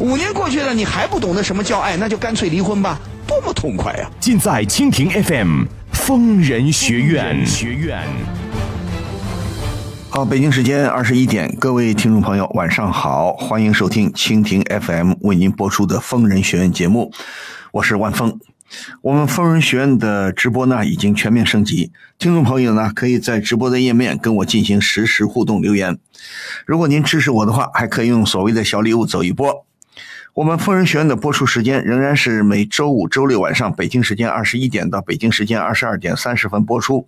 五年过去了，你还不懂得什么叫爱，那就干脆离婚吧，多么痛快呀、尽在蜻蜓 FM 疯人学院。学院。好，北京时间二十一点，各位听众朋友，晚上好，欢迎收听蜻蜓 FM 为您播出的《疯人学院》节目，我是万峰。我们疯人学院的直播呢已经全面升级，听众朋友呢可以在直播的页面跟我进行实时互动留言。如果您支持我的话，还可以用所谓的小礼物走一波。我们疯人学院的播出时间仍然是每周五、周六晚上北京时间二十一点到北京时间二十二点三十分播出。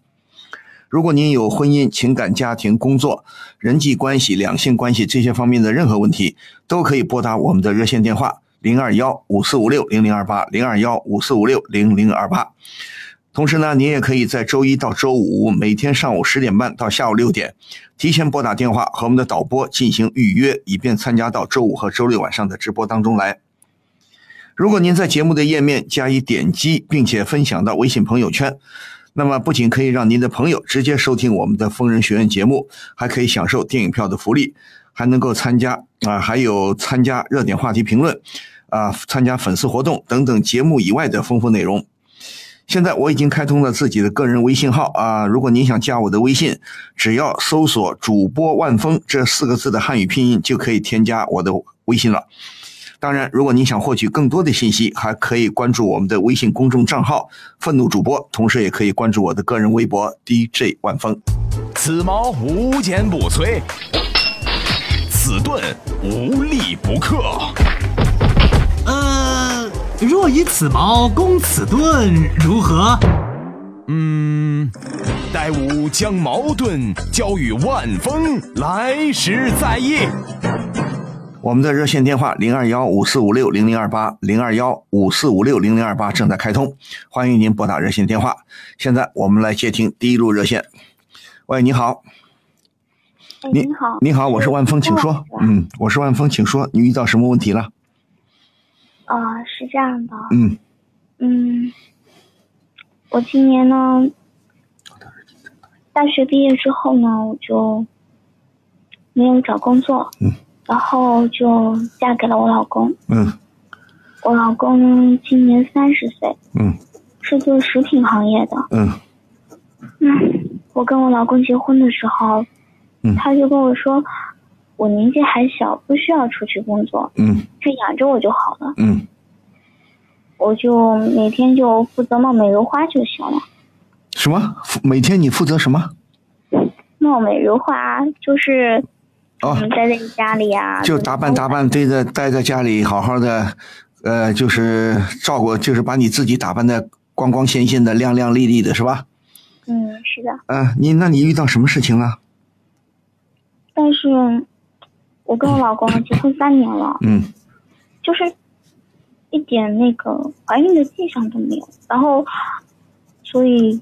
如果您有婚姻、情感、家庭、工作、人际关系、两性关系这些方面的任何问题，都可以拨打我们的热线电话零二幺五四五六零零二八零二幺五四五六零零二八。同时呢，您也可以在周一到周五每天上午十点半到下午六点，提前拨打电话和我们的导播进行预约，以便参加到周五和周六晚上的直播当中来。如果您在节目的页面加以点击，并且分享到微信朋友圈，那么不仅可以让您的朋友直接收听我们的疯人学院节目，还可以享受电影票的福利，还能够参加啊，还有参加热点话题评论，啊，参加粉丝活动等等节目以外的丰富内容。现在我已经开通了自己的个人微信号啊，如果您想加我的微信，只要搜索“主播万峰”这四个字的汉语拼音，就可以添加我的微信了。当然，如果您想获取更多的信息，还可以关注我们的微信公众账号“愤怒主播”，同时也可以关注我的个人微博 DJ 万峰。此矛无坚不摧，此盾无力不克。呃，若以此矛攻此盾，如何？嗯，待吾将矛盾交与万峰，来时再议。我们的热线电话零二幺五四五六零零二八零二幺五四五六零零二八正在开通，欢迎您拨打热线电话。现在我们来接听第一路热线。喂，你好，哎，你您好，你好，我是万峰，请说。嗯，我是万峰，请说，你遇到什么问题了？啊、是这样的，嗯嗯，我今年呢，大学毕业之后呢，我就没有找工作，嗯，然后就嫁给了我老公。嗯我老公，今年三十岁，嗯是做食品行业的。嗯嗯，我跟我老公结婚的时候，嗯他就跟我说，我年纪还小，不需要出去工作，嗯他养着我就好了。嗯，我就每天就负责貌美如花就行了。什么？每天你负责什么？貌美如花就是，哦嗯，待在家里啊，就打扮打扮，对着待在家里，好好的，呃，就是照顾，就是把你自己打扮的光光鲜鲜的、亮亮丽丽的，是吧？嗯，是的。嗯、你那你遇到什么事情了？但是，我跟我老公结婚三年了，嗯。就是一点那个怀孕的迹象都没有。然后，所以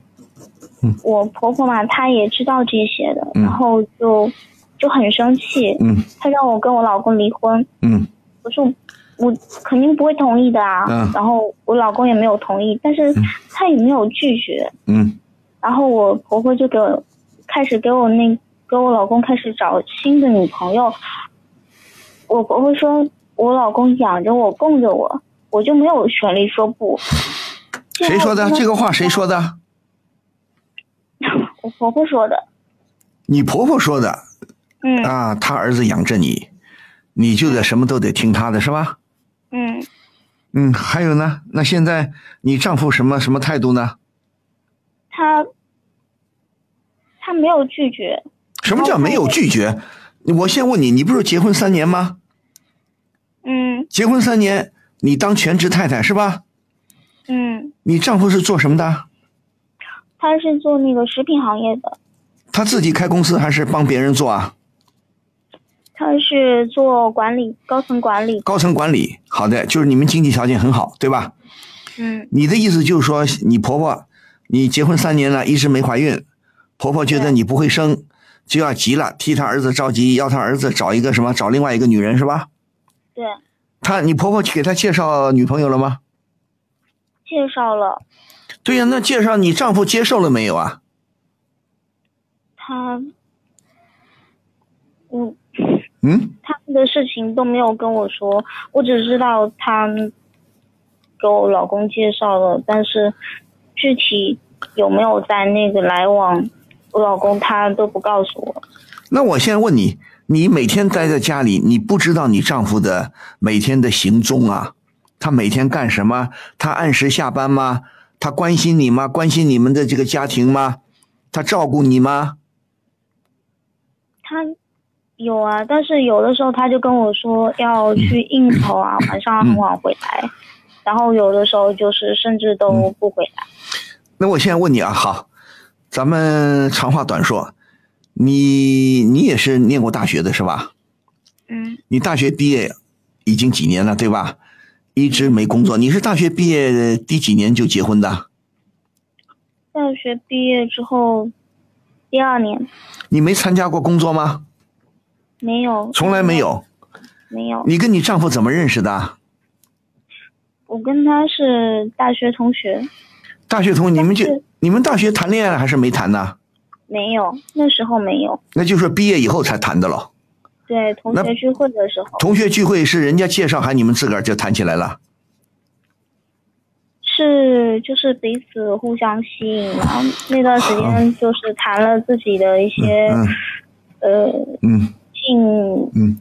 嗯，我婆婆嘛，她也知道这些的，嗯。然后就就很生气，嗯。她让我跟我老公离婚。嗯。我说我肯定不会同意的啊，嗯。然后我老公也没有同意，但是他也没有拒绝，嗯。然后我婆婆就给我开始给我那给我老公开始找新的女朋友。我婆婆说我老公养着我供着我，我就没有权利说不。谁说的？这个话谁说的？我婆婆说的。你婆婆说的嗯啊，她儿子养着你，你就得什么都得听她的，是吧？嗯，嗯，还有呢？那现在你丈夫什么什么态度呢？他他没有拒绝。什么叫没有拒绝？我先问你，你不是结婚三年吗？嗯结婚三年，你当全职太太是吧？嗯，你丈夫是做什么的？他是做那个食品行业的，他自己开公司还是帮别人做啊？他是做管理，高层管理。高层管理，好的，就是你们经济条件很好，对吧？嗯，你的意思就是说，你婆婆，你结婚三年了，一直没怀孕，婆婆觉得你不会生，就要急了，替她儿子着急，要她儿子找一个什么，找另外一个女人是吧？对，他，你婆婆给他介绍女朋友了吗？介绍了对呀，那介绍你丈夫接受了没有啊？他，我嗯，他们的事情都没有跟我说，我只知道他给我老公介绍了，但是具体有没有在那个来往，我老公他都不告诉我。那我现在问你，你每天待在家里，你不知道你丈夫的每天的行踪啊？他每天干什么？他按时下班吗？他关心你吗？关心你们的这个家庭吗？他照顾你吗？他有啊，但是有的时候他就跟我说要去应酬啊，晚上很晚回来，然后有的时候就是甚至都不回来。那我现在问你啊，好，咱们长话短说，你你也是念过大学的是吧？嗯，你大学毕业已经几年了，对吧？一直没工作。你是大学毕业第几年就结婚的？大学毕业之后，第二年你没参加过工作吗？没有，从来没，有。没有。你跟你丈夫怎么认识的？我跟他是大学同学，大学同学，你们就你们大学谈恋爱了还是没谈呢？没有，那时候没有。那就是毕业以后才谈的了。对，同学聚会的时候同学聚会是人家介绍，还是你们自个儿就谈起来了？是就是彼此互相吸引，然后那段时间就是谈了自己的一些、嗯呃嗯近嗯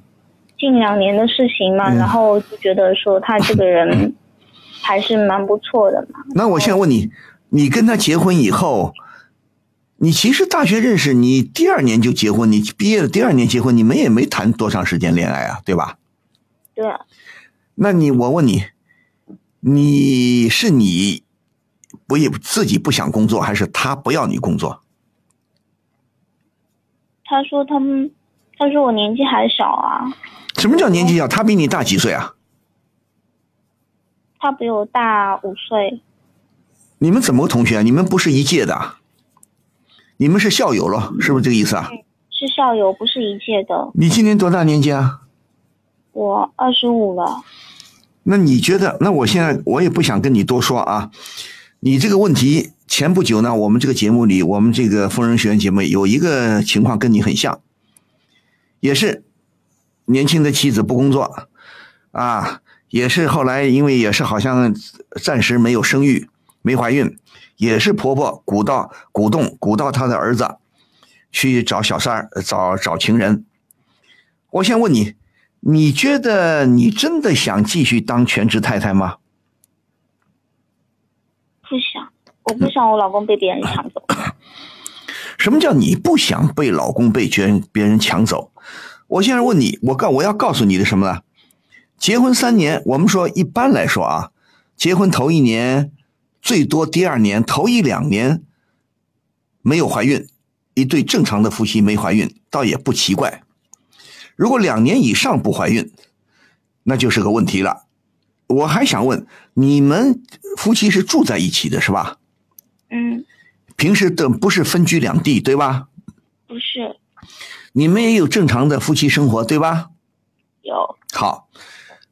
近两年的事情嘛，嗯然后就觉得说他这个人 还是蛮不错的嘛。那我现在问你，你跟他结婚以后，你其实大学认识，你第二年就结婚，你毕业的第二年结婚，你们也没谈多长时间恋爱啊，对吧？对啊，那你我问你，你是你不也自己不想工作，还是他不要你工作？他说他们，他说我年纪还小啊，什么叫年纪小？他比你大几岁啊？他比我大五岁，你们怎么个同学啊？你们不是一届的啊？你们是校友了，是不是这个意思啊？是校友，不是一届的。你今年多大年纪啊？我二十五了，那你觉得？那我现在我也不想跟你多说啊。你这个问题，前不久呢，我们这个节目里，我们这个疯人学院节目有一个情况跟你很像，也是年轻的妻子不工作，啊，也是后来因为也是好像暂时没有生育，没怀孕，也是婆婆鼓到鼓动鼓到她的儿子去找小三儿，找找情人。我先问你，你觉得你真的想继续当全职太太吗？不想，我不想我老公被别人抢走。什么叫你不想被老公被别人别人抢走？我现在问你，我告我要告诉你的什么呢？结婚三年，我们说一般来说啊，结婚头一年，最多第二年，头一两年没有怀孕，一对正常的夫妻没怀孕，倒也不奇怪。如果两年以上不怀孕，那就是个问题了。我还想问，你们夫妻是住在一起的是吧？嗯，平时的不是分居两地对吧？不是，你们也有正常的夫妻生活，对吧？有好，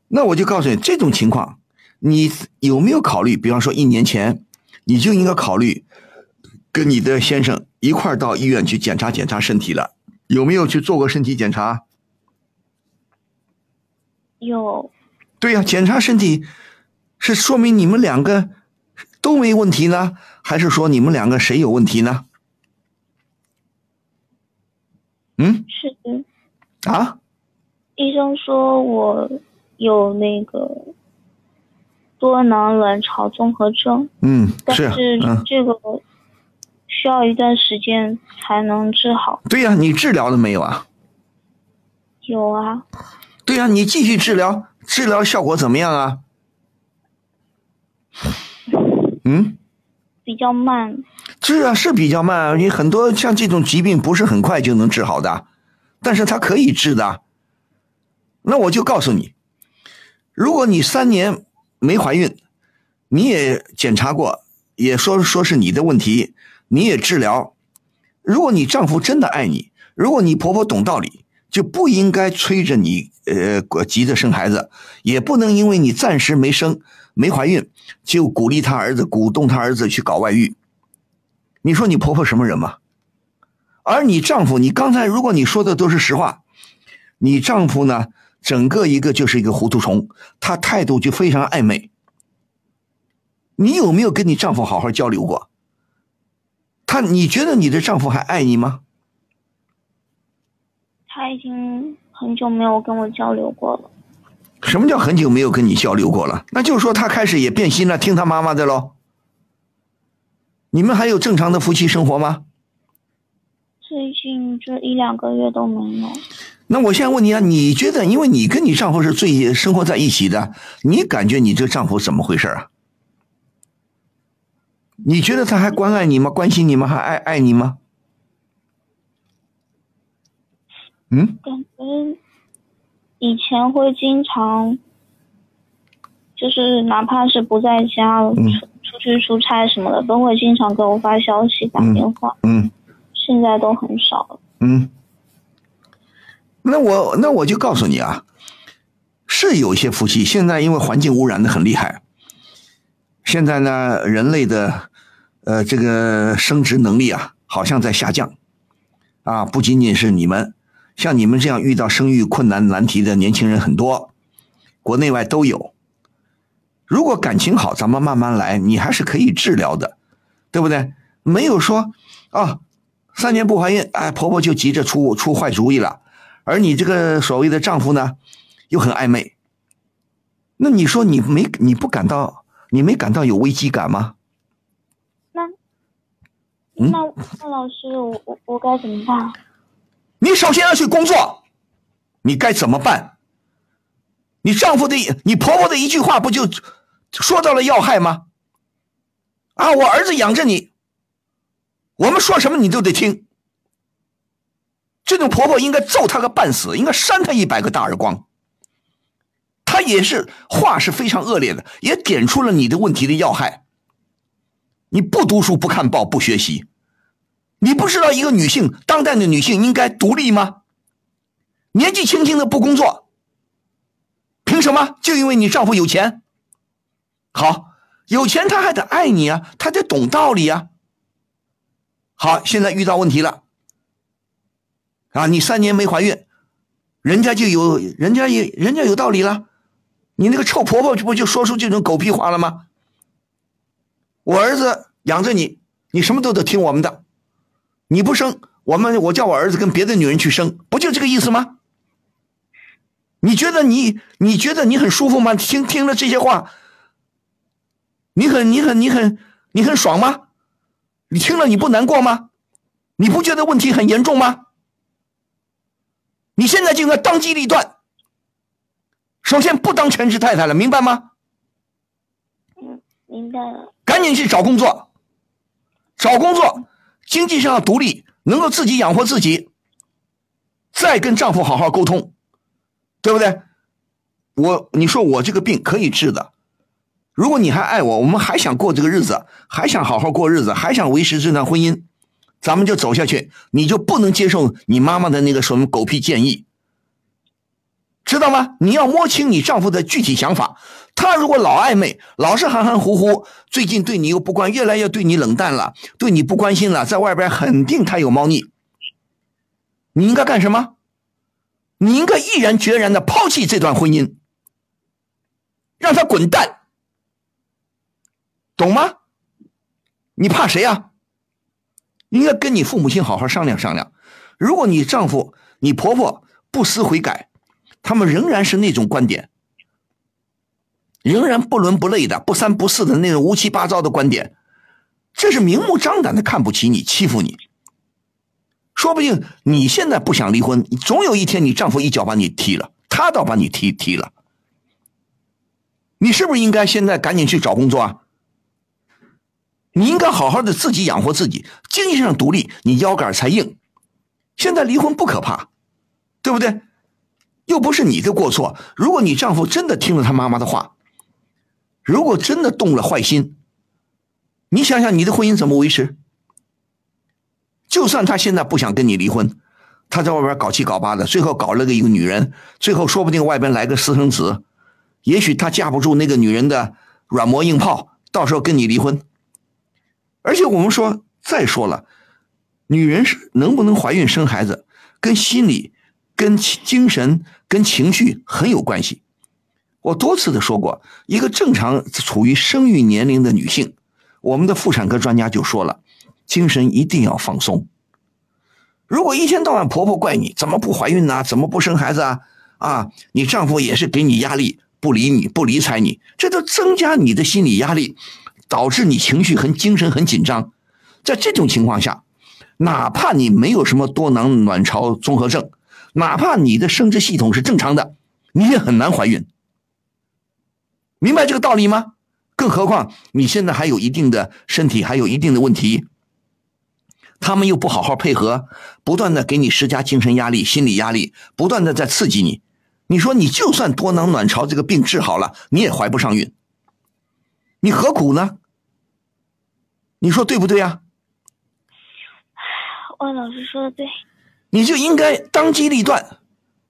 那我就告诉你，这种情况，你有没有考虑？比方说，一年前，你就应该考虑跟你的先生一块儿到医院去检查检查身体了。有没有去做过身体检查？有，对呀、检查身体是说明你们两个都没问题呢，还是说你们两个谁有问题呢？嗯是啊，医生说我有那个多囊卵巢综合症，嗯，但是，嗯，这个需要一段时间才能治好。对呀、你治疗了没有啊？有啊，对呀、你继续治疗，治疗效果怎么样啊？嗯比较慢，是啊，是比较慢。你很多像这种疾病不是很快就能治好的，但是它可以治的。那我就告诉你，如果你三年没怀孕，你也检查过，也说说是你的问题，你也治疗。如果你丈夫真的爱你，如果你婆婆懂道理，就不应该催着你，呃，急着生孩子，也不能因为你暂时没生、没怀孕，就鼓励他儿子、鼓动他儿子去搞外遇。你说你婆婆什么人嘛？而你丈夫，你刚才如果你说的都是实话，你丈夫呢，整个一个就是一个糊涂虫，他态度就非常暧昧。你有没有跟你丈夫好好交流过？他，你觉得你的丈夫还爱你吗？他已经很久没有跟我交流过了。什么叫很久没有跟你交流过了？那就是说他开始也变心了，听他妈妈的喽。你们还有正常的夫妻生活吗？最近这一两个月都没有。那我现在问你啊，你觉得，因为你跟你丈夫是最生活在一起的，你感觉你这丈夫怎么回事啊？你觉得他还关爱你吗？关心你吗？还爱爱你吗？嗯？感觉以前会经常，就是哪怕是不在家出。出去出差什么的都会经常给我发消息、打电话。嗯，现在都很少了。嗯，那我那我就告诉你啊，是有些夫妻现在因为环境污染的很厉害，现在呢人类的呃这个生殖能力啊好像在下降啊，不仅仅是你们，像你们这样遇到生育困难难题的年轻人很多，国内外都有。如果感情好，咱们慢慢来，你还是可以治疗的，对不对？没有说啊，三年不怀孕，哎，婆婆就急着出出坏主意了，而你这个所谓的丈夫呢，又很暧昧，那你说你没你不感到你没感到有危机感吗？那那那老师，我我我该怎么办？你首先要去工作，你该怎么办？你丈夫的你婆婆的一句话不就？说到了要害吗？啊，我儿子养着你，我们说什么你都得听。这种婆婆应该揍她个半死，应该扇她一百个大耳光。她也是话是非常恶劣的，也点出了你的问题的要害。你不读书，不看报，不学习，你不知道一个女性，当代的女性应该独立吗？年纪轻轻的不工作，凭什么？就因为你丈夫有钱？好，有钱他还得爱你啊，他得懂道理啊。好，现在遇到问题了，啊，你三年没怀孕，人家就有，人家也，人家有道理了。你那个臭婆婆不就说出这种狗屁话了吗？我儿子养着你，你什么都得听我们的，你不生，我们我叫我儿子跟别的女人去生，不就这个意思吗？你觉得你你觉得你很舒服吗？听听了这些话。你很你很你很你很爽吗？你听了你不难过吗？你不觉得问题很严重吗？你现在就应该当机立断，首先不当全职太太了，明白吗？嗯，明白了。赶紧去找工作，找工作，经济上要独立，能够自己养活自己，再跟丈夫好好沟通，对不对？我你说我这个病可以治的。如果你还爱我，我们还想过这个日子，还想好好过日子，还想维持这段婚姻，咱们就走下去。你就不能接受你妈妈的那个什么狗屁建议，知道吗？你要摸清你丈夫的具体想法。他如果老暧昧，老是含含糊糊，最近对你又不关，越来越对你冷淡了，对你不关心了，在外边肯定他有猫腻。你应该干什么？你应该毅然决然的抛弃这段婚姻，让他滚蛋。懂吗？你怕谁呀？应该跟你父母亲好好商量商量。如果你丈夫、你婆婆不思悔改，他们仍然是那种观点，仍然不伦不类的、不三不四的那种乌七八糟的观点，这是明目张胆的看不起你、欺负你。说不定你现在不想离婚，总有一天你丈夫一脚把你踢了，他倒把你踢踢了。你是不是应该现在赶紧去找工作啊？你应该好好的自己养活自己，经济上独立，你腰杆才硬。现在离婚不可怕，对不对？又不是你的过错。如果你丈夫真的听了他妈妈的话，如果真的动了坏心，你想想你的婚姻怎么维持？就算他现在不想跟你离婚，他在外边搞七搞八的，最后搞了个一个女人，最后说不定外边来个私生子，也许他架不住那个女人的软磨硬泡，到时候跟你离婚。而且我们说，再说了，女人是能不能怀孕生孩子，跟心理、跟精神、跟情绪很有关系。我多次的说过，一个正常处于生育年龄的女性，我们的妇产科专家就说了，精神一定要放松。如果一天到晚婆婆怪你怎么不怀孕呢？怎么不生孩子啊？啊，你丈夫也是给你压力，不理你不理睬你，这都增加你的心理压力，导致你情绪很精神很紧张。在这种情况下，哪怕你没有什么多囊卵巢综合症，哪怕你的生殖系统是正常的，你也很难怀孕。明白这个道理吗？更何况你现在还有一定的身体，还有一定的问题，他们又不好好配合，不断的给你施加精神压力、心理压力，不断的在刺激你。你说你就算多囊卵巢这个病治好了，你也怀不上孕，你何苦呢？你说对不对呀？万老师说的对，你就应该当机立断，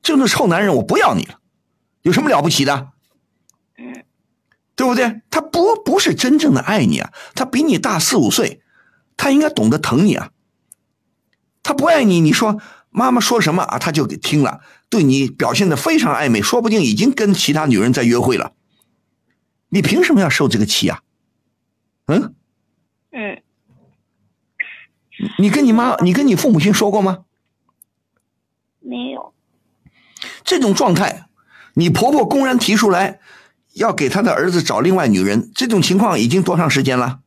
这种臭男人我不要你了，有什么了不起的？嗯，对不对？他不不是真正的爱你啊，他比你大四五岁，他应该懂得疼你啊。他不爱你，你说妈妈说什么啊，他就给听了，对你表现的非常暧昧，说不定已经跟其他女人在约会了。你凭什么要受这个气啊？嗯，嗯，你跟你妈，你跟你父母亲说过吗？没有，这种状态，你婆婆公然提出来要给她的儿子找另外女人，这种情况已经多长时间了？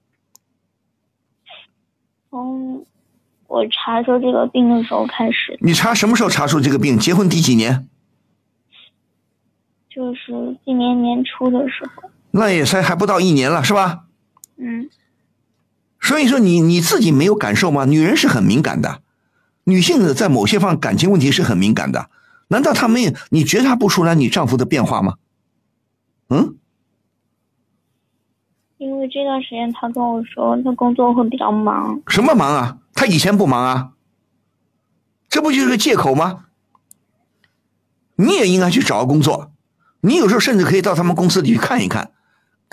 从我查出这个病的时候开始，你查什么时候查出这个病？结婚第几年？就是今年年初的时候，那也才还不到一年了，是吧？嗯，所以说你你自己没有感受吗？女人是很敏感的，女性的在某些方感情问题是很敏感的。难道她没有？你觉察不出来你丈夫的变化吗？嗯，因为这段时间他跟我说他工作会比较忙，什么忙啊？他以前不忙啊？这不就是个借口吗？你也应该去找个工作，你有时候甚至可以到他们公司里去看一看，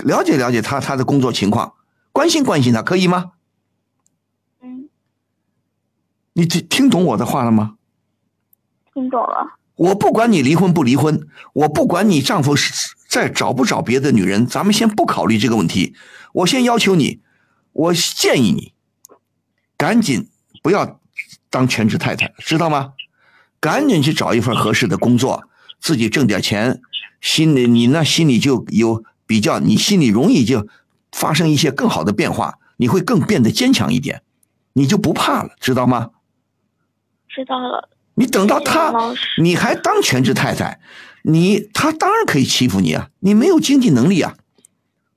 了解了解他他的工作情况，关心关心他，可以吗？嗯，你听听懂我的话了吗？听懂了，我不管你离婚不离婚，我不管你丈夫是再找不找别的女人，咱们先不考虑这个问题。我先要求你，我建议你，赶紧不要当全职太太，知道吗？赶紧去找一份合适的工作，自己挣点钱，心里你那心里就有比较，你心里容易就发生一些更好的变化，你会更变得坚强一点，你就不怕了，知道吗？知道了，你等到他，你还当全职太太，你他当然可以欺负你啊！你没有经济能力啊，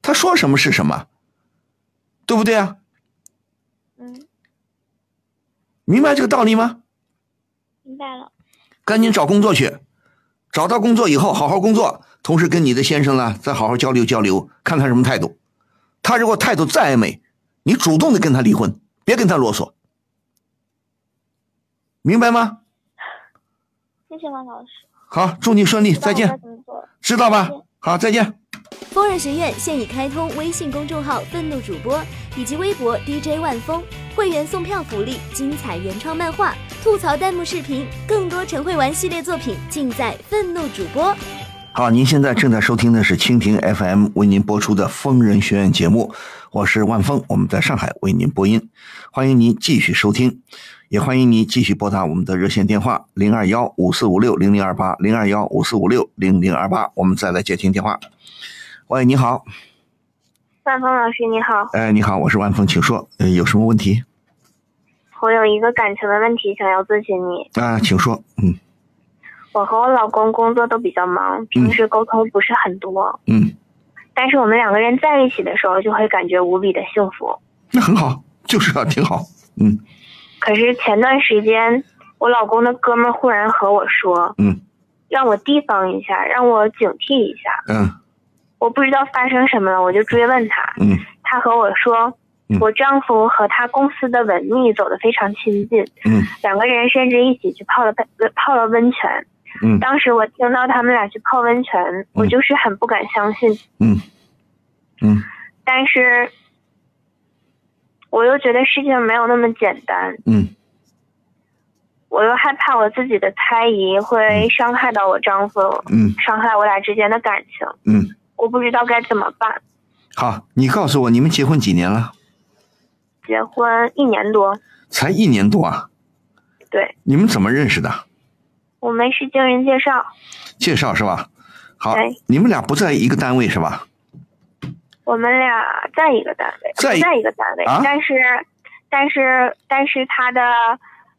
他说什么是什么，对不对啊？嗯，明白这个道理吗？明白了，赶紧找工作去，找到工作以后好好工作，同时跟你的先生呢再好好交流交流，看他什么态度。他如果态度再暧昧，你主动的跟他离婚，别跟他啰嗦，明白吗？谢谢王老师，好，祝你顺利，再见知道吧？好，再见。疯人学院现已开通微信公众号“愤怒主播”以及微博 DJ 万峰，会员送票福利、精彩原创漫画、吐槽弹幕视频，更多陈慧玩系列作品尽在愤怒主播。好，您现在正在收听的是蜻蜓 FM 为您播出的《疯人学院》节目，我是万峰，我们在上海为您播音，欢迎您继续收听，也欢迎您继续拨打我们的热线电话零二幺五四五六零零二八零二幺五四五六零零二八，我们再来接听电话。喂，你好，万峰老师你好，哎，你好，我是万峰，请说，呃，有什么问题我有一个感情的问题想要咨询你。啊？请说，嗯我和我老公工作都比较忙，平时沟通不是很多，嗯，但是我们两个人在一起的时候就会感觉无比的幸福。那很好，就是啊，挺好。嗯。可是前段时间，我老公的哥们儿忽然和我说，嗯。让我提防一下，让我警惕一下。嗯。我不知道发生什么了，我就追问他，嗯。他和我说嗯，我丈夫和他公司的文秘走得非常亲近，嗯。两个人甚至一起去泡了温泡了温泉。嗯。当时我听到他们俩去泡温泉，我就是很不敢相信，嗯。嗯。但是我又觉得事情没有那么简单，嗯。我又害怕我自己的猜疑会伤害到我丈夫，嗯。伤害我俩之间的感情，嗯，我不知道该怎么办。好，你告诉我，你们结婚几年了？结婚一年多，才一年多啊？对。你们怎么认识的？我们是经人介绍，介绍是吧？好，你们俩不在一个单位是吧？我们俩在一个单位，在在一个单位，啊但是，但是，但是他的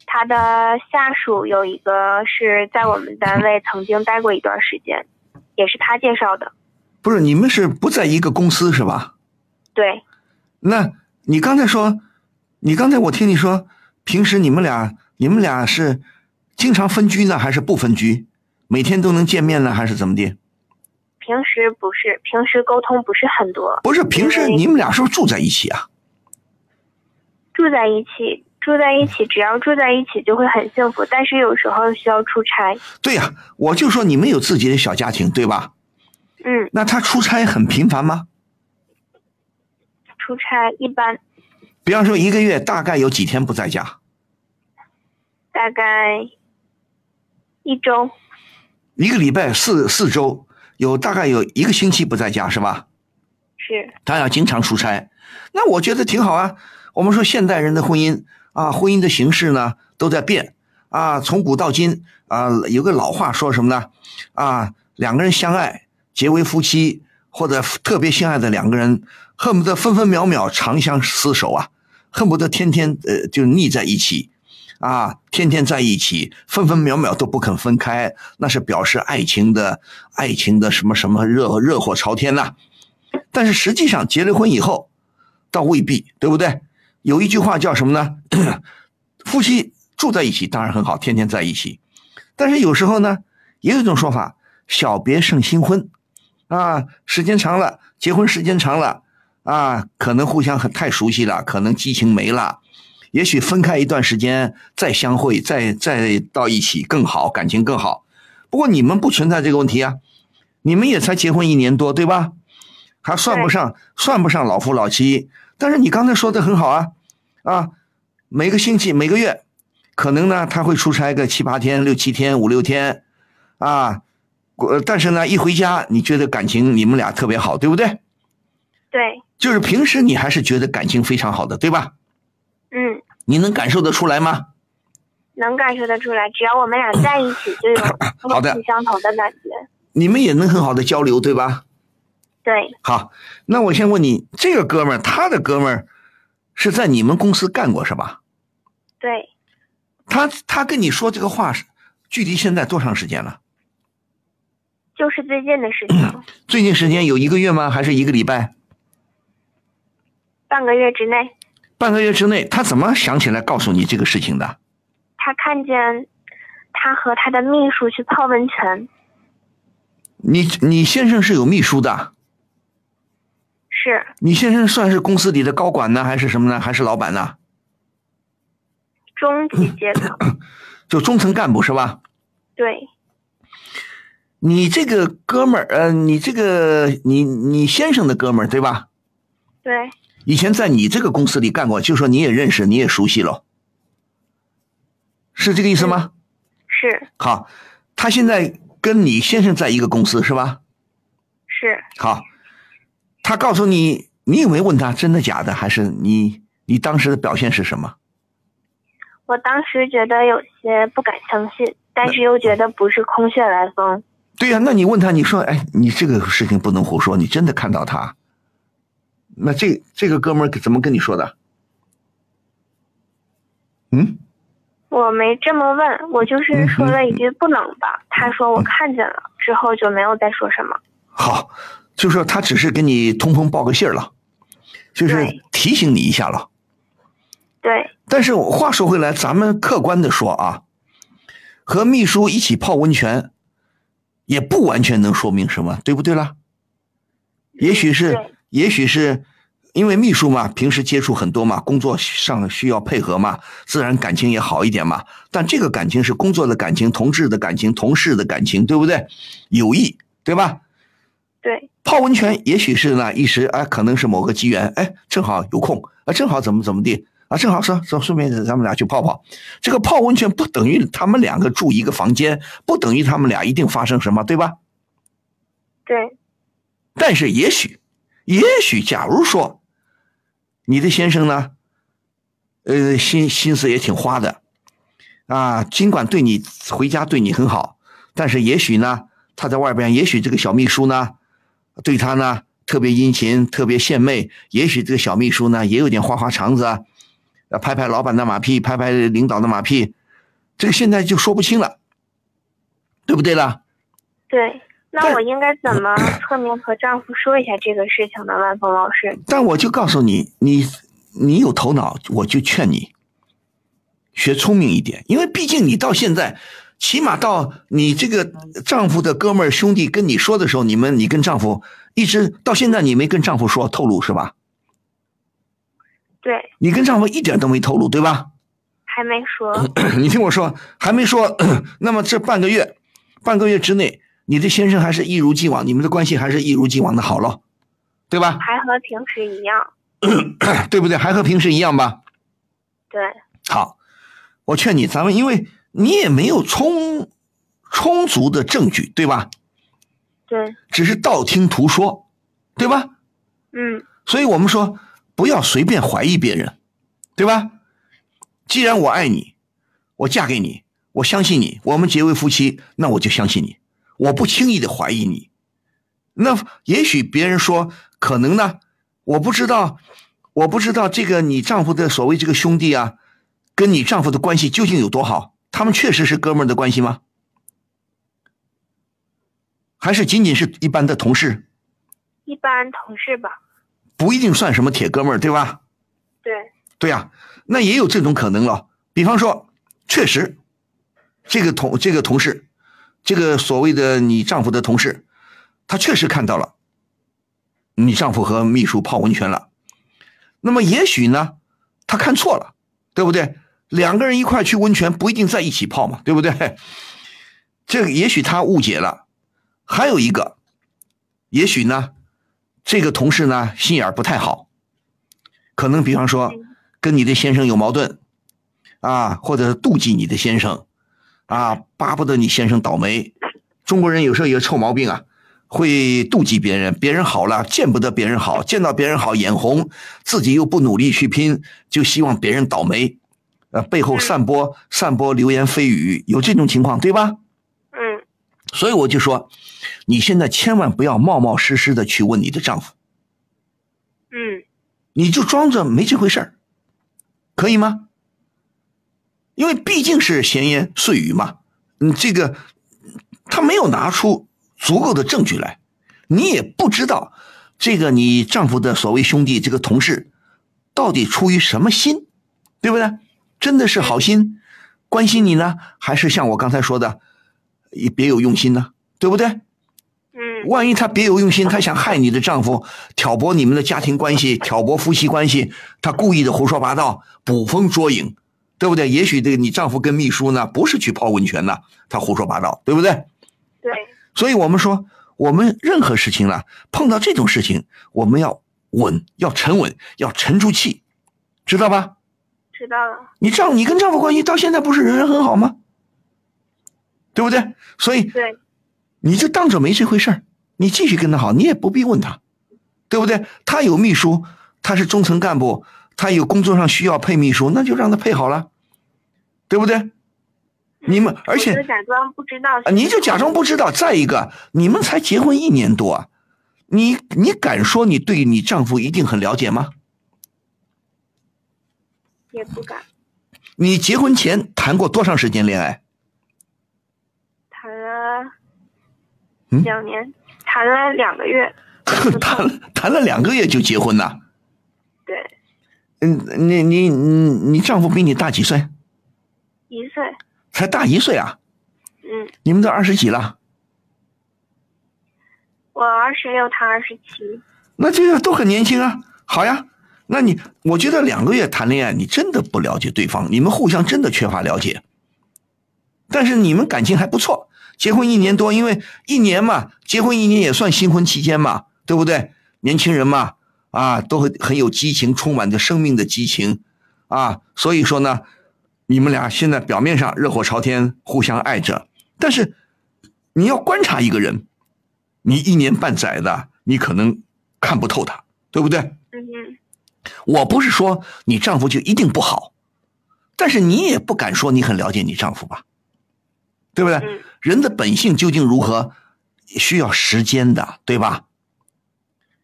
他的下属有一个是在我们单位 曾经待过一段时间，也是他介绍的。不是，你们是不在一个公司是吧？对，那你刚才说，你刚才我听你说，平时你们俩你们俩是经常分居呢，还是不分居？每天都能见面呢，还是怎么的？平时不是，平时沟通不是很多，不是，平时你们俩是不是住在一起啊？住在一起，住在一起，只要住在一起就会很幸福，但是有时候需要出差。对呀、我就说你们有自己的小家庭，对吧？嗯，那他出差很频繁吗？出差一般比方说一个月大概有几天不在家？大概一周，一个礼拜四四周，有大概有一个星期不在家是吧？是他要经常出差，那我觉得挺好啊。我们说现代人的婚姻啊，婚姻的形式呢都在变啊，从古到今啊，有个老话说什么呢？啊，两个人相爱结为夫妻，或者特别相爱的两个人，恨不得分分秒秒长相厮守啊，恨不得天天呃就腻在一起。啊，天天在一起，分分秒秒都不肯分开，那是表示爱情的爱情的什么什么热热火朝天呐、但是实际上结了婚以后，倒未必，对不对？有一句话叫什么呢？夫妻住在一起当然很好，天天在一起，但是有时候呢，也有一种说法，小别胜新婚，啊，时间长了，结婚时间长了，啊，可能互相很太熟悉了，可能激情没了。也许分开一段时间再相会，再再到一起更好，感情更好。不过你们不存在这个问题啊，你们也才结婚一年多，对吧？还算不上算不上老夫老妻。但是你刚才说的很好啊，啊，每个星期每个月，可能呢他会出差个七八天、六七天、五六天，啊，呃但是呢一回家，你觉得感情你们俩特别好，对不对？对，就是平时你还是觉得感情非常好的，对吧？嗯，你能感受得出来吗？能感受得出来，只要我们俩在一起，就有 好的相投的感觉。你们也能很好的交流，对吧？对，好，那我先问你，这个哥们儿，他的哥们儿是在你们公司干过是吧？对，他他跟你说这个话是，距离现在多长时间了？就是最近的事情，最近时间有一个月吗？还是一个礼拜？半个月之内，半个月之内，他怎么想起来告诉你这个事情的？他看见他和他的秘书去泡温泉，你你先生是有秘书的，是你先生算是公司里的高管呢，还是什么呢？还是老板呢？中级阶层。就中层干部是吧？对，你这个哥们儿，呃，你这个你你先生的哥们儿对吧？对，以前在你这个公司里干过，就说你也认识，你也熟悉了，是这个意思吗？是好，他现在跟你先生在一个公司是吧？是，好，他告诉你，你有没有问他真的假的，还是你你当时的表现是什么？我当时觉得有些不敢相信，但是又觉得不是空穴来风。对呀、那你问他，你说，哎，你这个事情不能胡说，你真的看到他？那这这个哥们儿怎么跟你说的？嗯，我没这么问，我就是说了一句“不能吧”，他说我看见了，之后就没有再说什么。好，就说他只是给你通风报个信儿了，就是提提醒你一下了。对，但是话说回来，咱们客观的说啊，和秘书一起泡温泉，也不完全能说明什么，对不对啦？也许是对，也许是因为秘书嘛，平时接触很多嘛，工作上需要配合嘛，自然感情也好一点嘛。但这个感情是工作的感情、同志的感情、同事的感情，对不对？友谊，对吧？对，泡温泉也许是呢一时哎，可能是某个机缘，哎，正好有空啊，正好怎么怎么地啊，正好说说顺便咱们俩去泡泡。这个泡温泉不等于他们两个住一个房间，不等于他们俩一定发生什么，对吧？对，但是也许，也许，假如说你的先生呢，呃，心心思也挺花的，啊，尽管对你回家对你很好，但是也许呢，他在外边，也许这个小秘书呢，对他呢特别殷勤，特别献媚，也许这个小秘书呢也有点花花肠子啊，拍拍老板的马屁，拍拍领导的马屁，这个现在就说不清了，对不对啦？对。那我应该怎么侧面和丈夫说一下这个事情呢？万峰老师，但我就告诉你，你你有头脑，我就劝你学聪明一点，因为毕竟你到现在，起码到你这个丈夫的哥们儿兄弟跟你说的时候，你们你跟丈夫一直到现在你没跟丈夫说透露是吧？对，你跟丈夫一点都没透露对吧？还没说。你听我说，还没说，那么这半个月，半个月之内，你的先生还是一如既往，你们的关系还是一如既往的好了，对吧？还和平时一样。对不对？还和平时一样吧？对，好，我劝你，咱们因为你也没有充充足的证据，对吧？对，只是道听途说，对吧？嗯，所以我们说不要随便怀疑别人，对吧？既然我爱你，我嫁给你，我相信你，我们结为夫妻，那我就相信你，我不轻易的怀疑你。那也许别人说可能呢，我不知道，我不知道这个你丈夫的所谓这个兄弟啊，跟你丈夫的关系究竟有多好？他们确实是哥们儿的关系吗？还是仅仅是一般的同事？一般同事吧。不一定算什么铁哥们儿，对吧？对，对呀、那也有这种可能了。比方说，确实，这个同这个同事，这个所谓的你丈夫的同事，他确实看到了你丈夫和秘书泡温泉了。那么也许呢，他看错了，对不对？两个人一块去温泉不一定在一起泡嘛，对不对？这个也许他误解了。还有一个，也许呢，这个同事呢心眼儿不太好，可能比方说跟你的先生有矛盾，啊，或者妒忌你的先生，啊，巴不得你先生倒霉。中国人有时候有臭毛病啊，会妒忌别人，别人好了见不得别人好，见到别人好眼红，自己又不努力去拼，就希望别人倒霉，呃，背后散播散播流言蜚语，有这种情况对吧？嗯，所以我就说，你现在千万不要冒冒失失的去问你的丈夫，嗯，你就装着没这回事儿，可以吗？因为毕竟是闲言碎语嘛，嗯，这个他没有拿出足够的证据来，你也不知道这个你丈夫的所谓兄弟这个同事到底出于什么心，对不对？真的是好心关心你呢，还是像我刚才说的，也别有用心呢？对不对？嗯，万一他别有用心，他想害你的丈夫，挑拨你们的家庭关系，挑拨夫妻关系，他故意的胡说八道，捕风捉影，对不对？也许这个你丈夫跟秘书呢，不是去泡温泉呢，他胡说八道，对不对？对，所以我们说，我们任何事情呢，碰到这种事情，我们要稳，要沉稳，要沉住气，知道吧？知道了。你丈，你跟丈夫关系到现在不是仍然很好吗？对不对？所以对，你就当着没这回事儿，你继续跟他好，你也不必问他，对不对？他有秘书，他是中层干部，他有工作上需要配秘书，那就让他配好了，对不对？你们而且假装不知道。啊，你就假装不知道。再一个，你们才结婚一年多啊，你你敢说你对你丈夫一定很了解吗？也不敢你结婚前谈过多长时间恋爱？谈了嗯两年，谈了两个月。谈了谈了两个月就结婚呐？对，嗯，你你你你丈夫比你大几岁？一岁，才大一岁啊？嗯，你们都二十几了？我二十六，他二十七，那这个都很年轻啊。好呀，那你我觉得两个月谈恋爱，你真的不了解对方，你们互相真的缺乏了解。但是你们感情还不错，结婚一年多，因为一年嘛，结婚一年也算新婚期间嘛，对不对？年轻人嘛，啊，都很很有激情，充满着生命的激情，啊，所以说呢，你们俩现在表面上热火朝天，互相爱着，但是你要观察一个人，你一年半载的，你可能看不透他，对不对？嗯哼，我不是说你丈夫就一定不好，但是你也不敢说你很了解你丈夫吧，对不对？嗯人的本性究竟如何，需要时间的，对吧？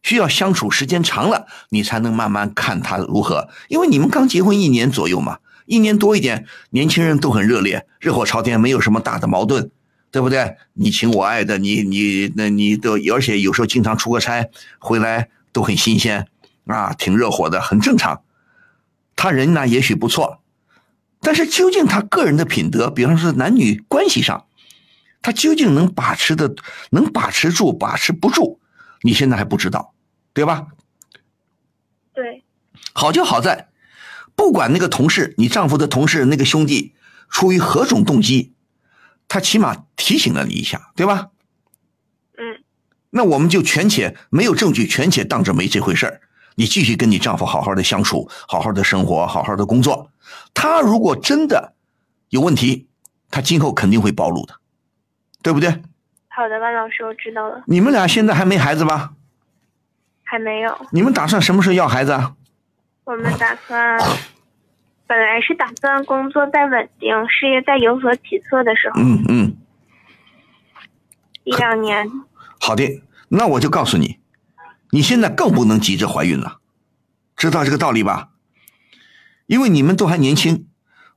需要相处时间长了，你才能慢慢看他如何。因为你们刚结婚一年左右嘛，一年多一点，年轻人都很热烈，热火朝天，没有什么大的矛盾，对不对？你情我爱的，你你那你都，而且有时候经常出个差回来都很新鲜啊，挺热火的，很正常。他人呢也许不错，但是究竟他个人的品德，比方说男女关系上，他究竟能把持的，能把持住，把持不住，你现在还不知道，对吧？对，好就好在，不管那个同事，你丈夫的同事那个兄弟出于何种动机，他起码提醒了你一下，对吧？嗯那我们就全且没有证据，全且当着没这回事儿。你继续跟你丈夫好好的相处，好好的生活，好好的工作。他如果真的有问题，他今后肯定会暴露的，对不对？好的，万老师，我知道了，你们俩现在还没孩子吧？还没有，你们打算什么时候要孩子啊？我们打算，本来是打算工作再稳定，事业再有所起色的时候，嗯嗯，一两年，好的，那我就告诉你，你现在更不能急着怀孕了，知道这个道理吧？因为你们都还年轻，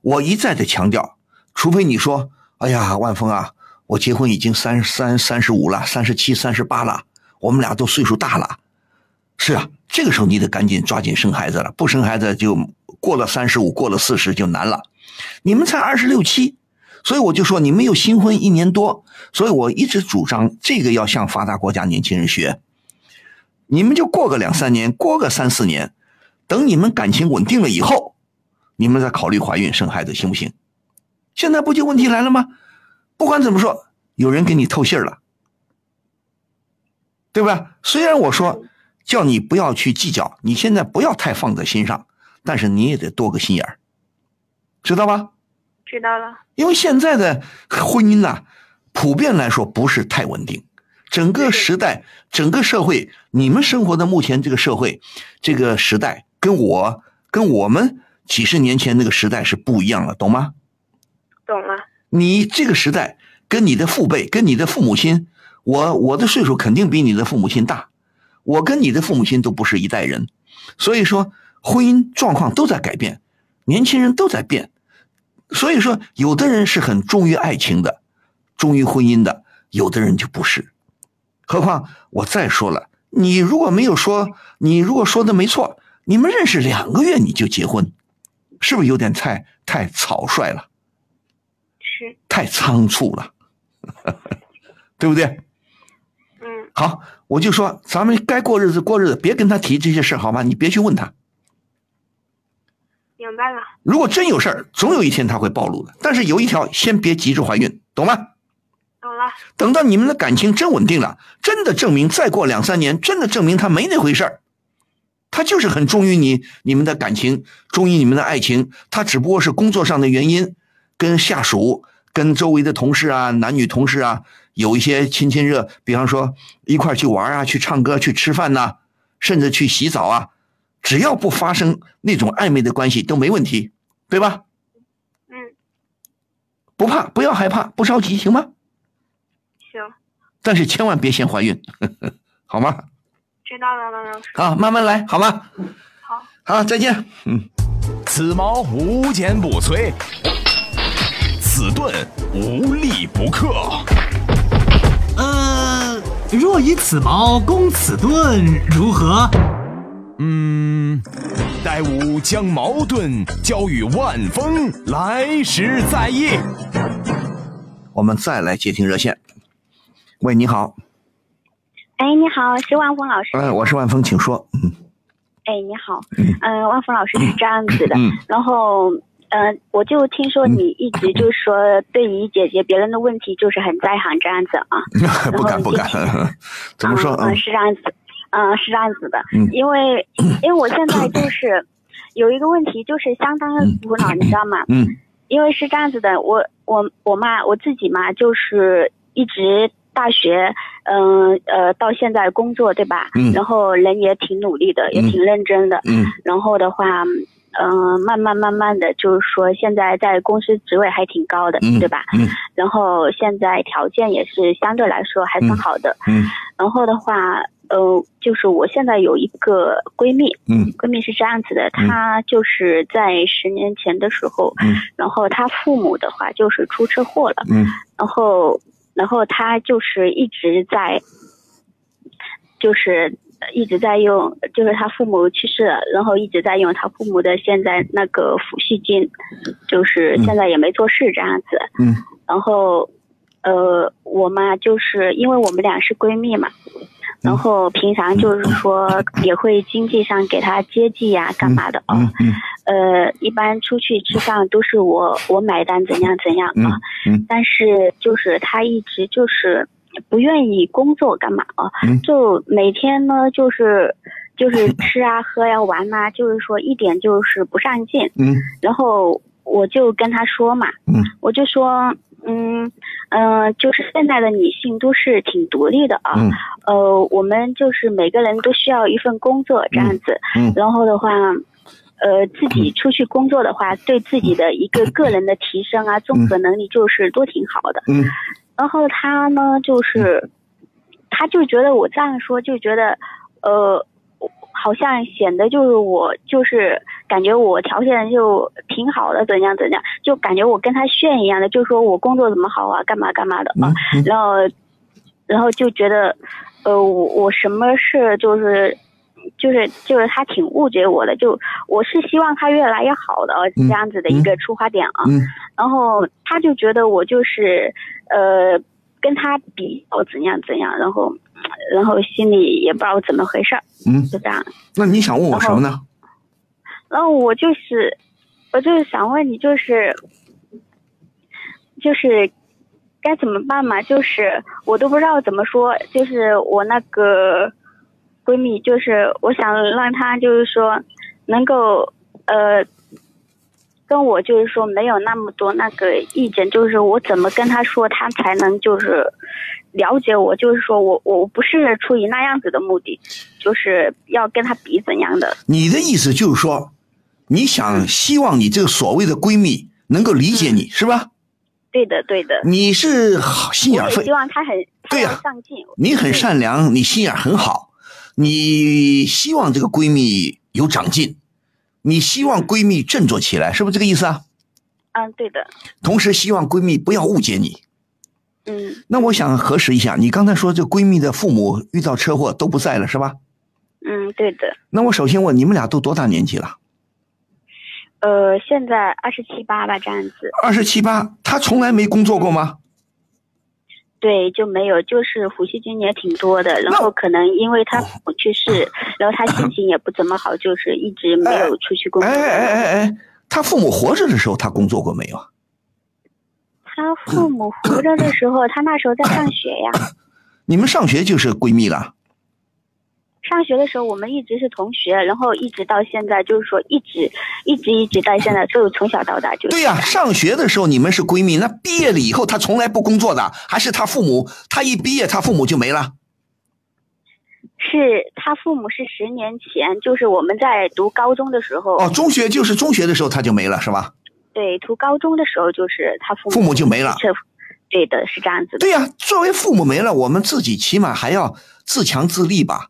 我一再的强调，除非你说，哎呀，万峰啊，我结婚已经三三三十五了，三十七、三十八了，我们俩都岁数大了。是啊，这个时候你得赶紧抓紧生孩子了，不生孩子就过了三十五，过了四十就难了。你们才二十六七，所以我就说你们又新婚一年多，所以我一直主张这个要向发达国家年轻人学。你们就过个两三年，过个三四年，等你们感情稳定了以后，你们再考虑怀孕生孩子，行不行？现在不就问题来了吗？不管怎么说，有人给你透信了，对吧？虽然我说叫你不要去计较，你现在不要太放在心上，但是你也得多个心眼儿，知道吧？知道了，因为现在的婚姻呐、普遍来说不是太稳定。整个时代，整个社会，你们生活的目前这个社会，这个时代，跟我跟我们几十年前那个时代是不一样了，懂吗？懂了，你这个时代跟你的父辈，跟你的父母亲，我我的岁数肯定比你的父母亲大，我跟你的父母亲都不是一代人，所以说婚姻状况都在改变，年轻人都在变，所以说有的人是很忠于爱情的，忠于婚姻的，有的人就不是。何况我再说了，你如果没有说，你如果说的没错，你们认识两个月你就结婚，是不是有点太太草率了？是，太仓促了，对不对？嗯，好，我就说咱们该过日子过日子，别跟他提这些事儿好吗？你别去问他。明白了，如果真有事儿，总有一天他会暴露的。但是有一条，先别急着怀孕，懂吗？懂了，等到你们的感情真稳定了，真的证明再过两三年，真的证明他没那回事儿，他就是很忠于你你们的感情，忠于你们的爱情，他只不过是工作上的原因，跟下属、跟周围的同事啊、男女同事啊有一些亲亲热，比方说一块儿去玩啊、去唱歌、去吃饭呐、甚至去洗澡啊，只要不发生那种暧昧的关系都没问题，对吧？嗯，不怕，不要害怕，不着急，行吗？行，但是千万别先怀孕，好吗？知道了，王老师，好，慢慢来，好吗？好，好，再见。嗯，此矛无坚不摧，此盾无力不克。呃，若以此矛攻此盾，如何？嗯，待吾将矛盾交与万峰，来时再议。我们再来接听热线。喂，你好，哎，你好，是万峰老师。哎，我是万峰，请说。嗯哎，你好，嗯、万峰老师是这样子的，嗯然后，嗯、我就听说你一直就说对于解决别人的问题就是很在行这样子啊。不敢不敢，怎么说？嗯、嗯是这样子，嗯、是这样子的，嗯因为 因为我现在就是 有一个问题，就是相当的苦恼，你知道吗？嗯因为是这样子的，我我我妈，我自己嘛，就是一直大学，嗯呃到现在工作，对吧？嗯然后人也挺努力的，也嗯挺认真的。嗯然后的话，嗯、慢慢慢慢的，就是说现在在公司职位还挺高的，嗯对吧？嗯然后现在条件也是相对来说还算好的。嗯然后的话，呃，就是我现在有一个闺蜜，嗯闺蜜是这样子的，她就是在十年前的时候，嗯然后她父母的话就是出车祸了，嗯然后然后她就是一直在，就是呃一直在用，就是他父母去世了，然后一直在用他父母的现在那个抚恤金，就是现在也没做事这样子，嗯然后，呃，我妈，就是因为我们俩是闺蜜嘛，然后平常就是说也会经济上给她接济呀、干嘛的啊。嗯嗯呃，一般出去吃饭都是我我买单，怎样怎样啊。嗯但是就是她一直就是不愿意工作干嘛啊？嗯就每天呢就是。就是吃啊喝呀、玩呐、就是说一点就是不上进。嗯然后我就跟他说嘛，嗯我就说，嗯嗯、呃就是现在的女性都是挺独立的啊，嗯呃，我们就是每个人都需要一份工作这样子，嗯然后的话。呃，自己出去工作的话，对自己的一个个人的提升啊，综合能力就是都挺好的。嗯然后他呢，就是，他就觉得我这样说，就觉得，呃，好像显得就是我就是感觉我条件就挺好的，怎样怎样，就感觉我跟他炫一样的，就说我工作怎么好啊，干嘛干嘛的啊，嗯然后，然后就觉得，呃，我我什么事就是。就是就是他挺误解我的，就我是希望他越来越好的这样子的一个出发点啊。嗯然后他就觉得我就是呃跟他比我怎样怎样，然后然后心里也不知道怎么回事儿，嗯，就这样。那你想问我什么呢？然后我就是我就是想问你，就是就是该怎么办嘛？就是我都不知道怎么说，就是我那个闺蜜，就是我想让她就是说能够呃。跟我就是说没有那么多那个意见，就是我怎么跟她说，她才能就是了解我，就是说我我不是出于那样子的目的，就是要跟她比怎样的。你的意思就是说，你想希望你这个所谓的闺蜜能够理解你，是吧？对的，对的。你是好心眼非我也希，望他很对呀要上进。你很善良，你心眼很好，你希望这个闺蜜有长进，你希望闺蜜振作起来，是不是这个意思啊？嗯，对的。同时希望闺蜜不要误解你。嗯那我想核实一下，你刚才说这闺蜜的父母遇到车祸都不在了，是吧？嗯，对的。那我首先问，你们俩都多大年纪了？呃，现在二十七八吧，这样子。二十七八，她从来没工作过吗？对，就没有，就是抚恤金也挺多的，然后可能因为他父母去世，然后他心情也不怎么好，就是一直没有出去工作。哎哎哎哎哎，她父母活着的时候，他工作过没有啊？他父母活着的时候，他那时候在上学呀。你们上学就是闺蜜了？上学的时候，我们一直是同学，然后一直到现在，就是说一直一直一直到现在，就从小到大就是。对呀、上学的时候你们是闺蜜，那毕业了以后她从来不工作的，还是她父母，她一毕业她父母就没了？是他父母是十年前，就是我们在读高中的时候，哦，中学就是中学的时候他就没了，是吧？对，读高中的时候就是他父母父母就没了这对的，是这样子的。对呀、作为父母没了，我们自己起码还要自强自立吧。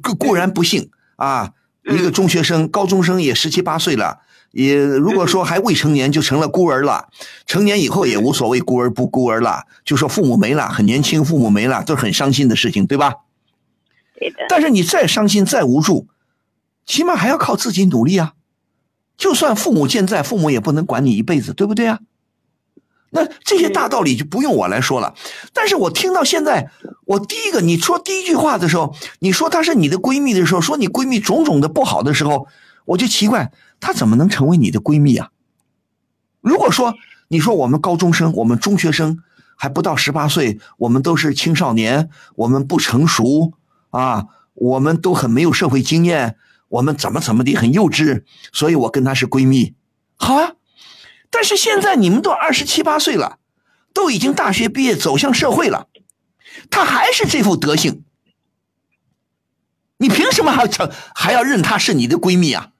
固固然不幸啊，一个中学生、高中生也十七八岁了，也如果说还未成年就成了孤儿了，成年以后也无所谓孤儿不孤儿了，就说父母没了，很年轻，父母没了，都是很伤心的事情，对吧？对的，但是你再伤心再无助，起码还要靠自己努力啊。就算父母健在，父母也不能管你一辈子，对不对啊？那这些大道理就不用我来说了。但是我听到现在，我第一个你说第一句话的时候，你说她是你的闺蜜的时候，说你闺蜜种种的不好的时候，我就奇怪，她怎么能成为你的闺蜜啊？如果说你说我们高中生，我们中学生还不到十八岁，我们都是青少年，我们不成熟啊，我们都很没有社会经验，我们怎么怎么的很幼稚，所以我跟她是闺蜜，好啊。但是现在你们都二十七八岁了，都已经大学毕业走向社会了，她还是这副德行，你凭什么还成还要认她是你的闺蜜啊？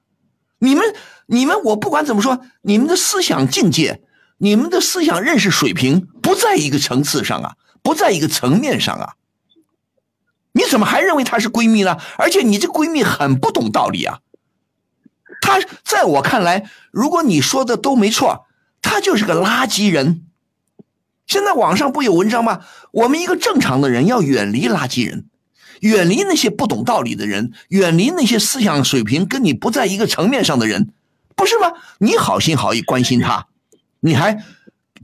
你们你们我不管怎么说，你们的思想境界、你们的思想认识水平不在一个层次上啊，不在一个层面上啊，你怎么还认为她是闺蜜呢？而且你这闺蜜很不懂道理啊。他在我看来，如果你说的都没错，他就是个垃圾人。现在网上不有文章吗？我们一个正常的人要远离垃圾人，远离那些不懂道理的人，远离那些思想水平跟你不在一个层面上的人，不是吗？你好心好意关心他，你还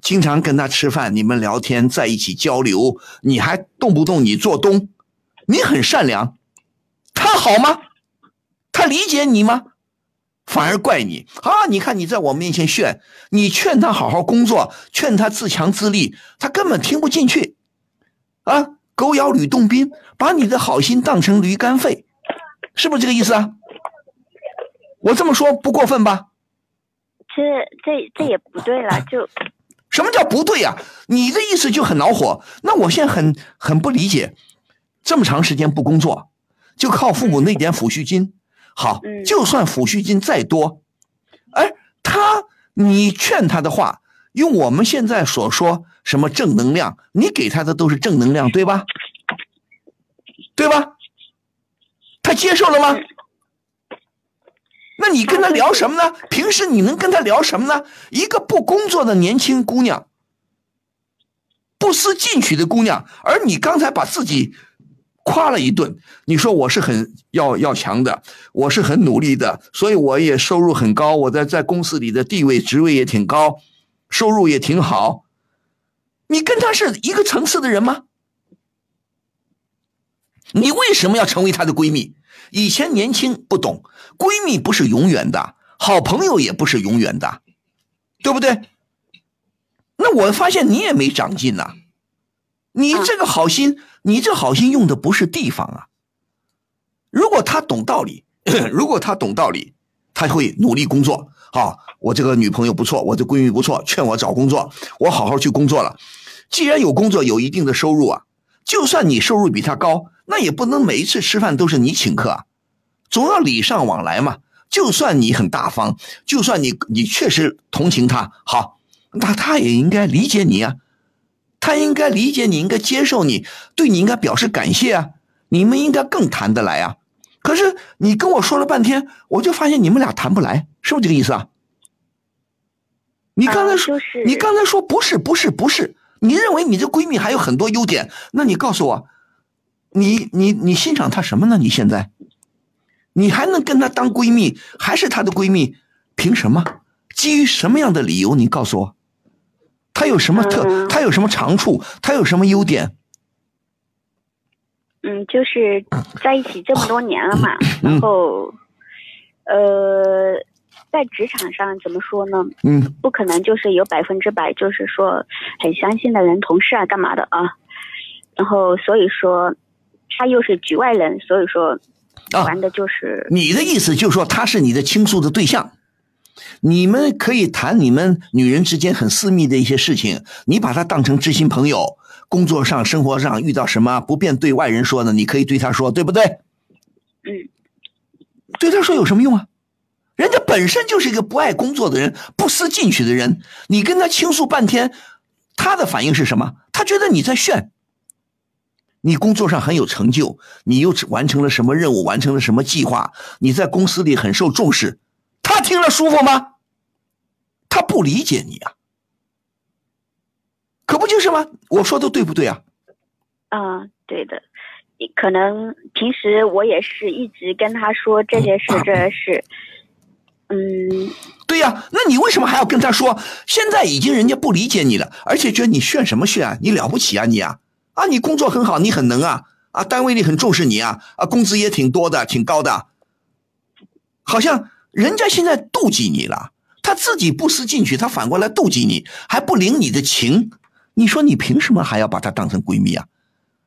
经常跟他吃饭，你们聊天在一起交流，你还动不动你做东，你很善良，他好吗？他理解你吗？反而怪你啊！你看你在我面前炫，你劝他好好工作，劝他自强自立，他根本听不进去，啊！狗咬吕洞宾，把你的好心当成驴肝肺，是不是这个意思啊？我这么说不过分吧？这这这也不对了，就什么叫不对呀？你的意思就很恼火。那我现在很很不理解，这么长时间不工作，就靠父母那点抚恤金。好，就算抚恤金再多，哎，他你劝他的话，用我们现在所说什么正能量，你给他的都是正能量，对吧？对吧？他接受了吗？那你跟他聊什么呢？平时你能跟他聊什么呢？一个不工作的年轻姑娘，不思进取的姑娘，而你刚才把自己。夸了一顿，你说我是很要要强的，我是很努力的，所以我也收入很高，我在在公司里的地位职位也挺高，收入也挺好。你跟他是一个层次的人吗？你为什么要成为她的闺蜜？以前年轻不懂，闺蜜不是永远的，好朋友也不是永远的，对不对？那我发现你也没长进呐，你这个好心。你这好心用的不是地方啊！如果他懂道理，如果他懂道理，他会努力工作。好，我这个女朋友不错，我这闺蜜不错，劝我找工作，我好好去工作了。既然有工作，有一定的收入啊，就算你收入比他高，那也不能每一次吃饭都是你请客啊，总要礼尚往来嘛。就算你很大方，就算你你确实同情他，好，那他也应该理解你啊。他应该理解你，应该接受你，对你应该表示感谢啊！你们应该更谈得来啊！可是你跟我说了半天，我就发现你们俩谈不来，是不是这个意思啊？你刚才说，你刚才说不是，不是，不是，你认为你这闺蜜还有很多优点？那你告诉我，你你你欣赏她什么呢？你现在，你还能跟她当闺蜜，还是她的闺蜜？凭什么？基于什么样的理由？你告诉我。他有什么特？他有什么长处？他有什么优点？嗯，就是在一起这么多年了嘛，然后，呃，在职场上怎么说呢？嗯，不可能就是有百分之百就是说很相信的人，同事啊，干嘛的啊？然后所以说他又是局外人，所以说玩的就是你的意思，就是说他是你的倾诉的对象。你们可以谈你们女人之间很私密的一些事情，你把她当成知心朋友。工作上、生活上遇到什么不便对外人说的，你可以对她说，对不对？嗯。对她说有什么用啊？人家本身就是一个不爱工作的人，不思进取的人。你跟他倾诉半天，他的反应是什么？他觉得你在炫。你工作上很有成就，你又完成了什么任务？完成了什么计划？你在公司里很受重视。他听了舒服吗？他不理解你啊，可不就是吗？我说的对不对啊？啊，对的，可能平时我也是一直跟他说这些事，这些事，嗯，对呀，那你为什么还要跟他说？现在已经人家不理解你了，而且觉得你炫什么炫啊？你了不起啊你啊啊！你工作很好，你很能啊啊！单位里很重视你啊啊！工资也挺多的，挺高的，好像人家现在妒忌你了。他自己不思进取，他反过来妒忌你，还不领你的情。你说你凭什么还要把她当成闺蜜啊？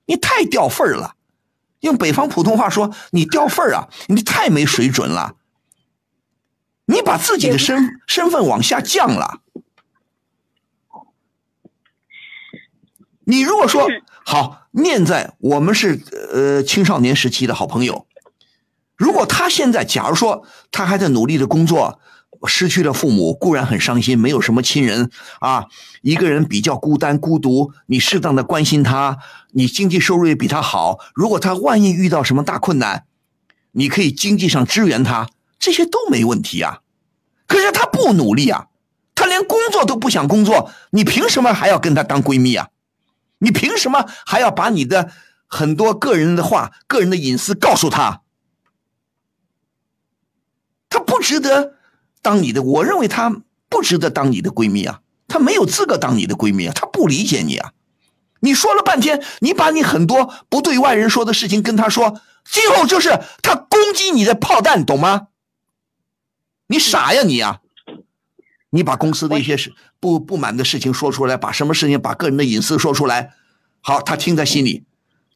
你太掉份儿了。用北方普通话说，你掉份儿啊！你太没水准了。你把自己的身身份往下降了。你如果说好，念在我们是呃青少年时期的好朋友，如果他现在假如说他还在努力的工作。失去了父母固然很伤心，没有什么亲人啊，一个人比较孤单孤独。你适当的关心他，你经济收入也比他好。如果他万一遇到什么大困难，你可以经济上支援他，这些都没问题啊。可是他不努力啊，他连工作都不想工作，你凭什么还要跟他当闺蜜啊？你凭什么还要把你的很多个人的话、个人的隐私告诉他？他不值得。当你的，我认为她不值得当你的闺蜜啊，她没有资格当你的闺蜜啊，她不理解你啊。你说了半天，你把你很多不对外人说的事情跟她说，今后就是她攻击你的炮弹，懂吗？你傻呀你呀！你把公司的一些事不不满的事情说出来，把什么事情，把个人的隐私说出来，好，她听在心里。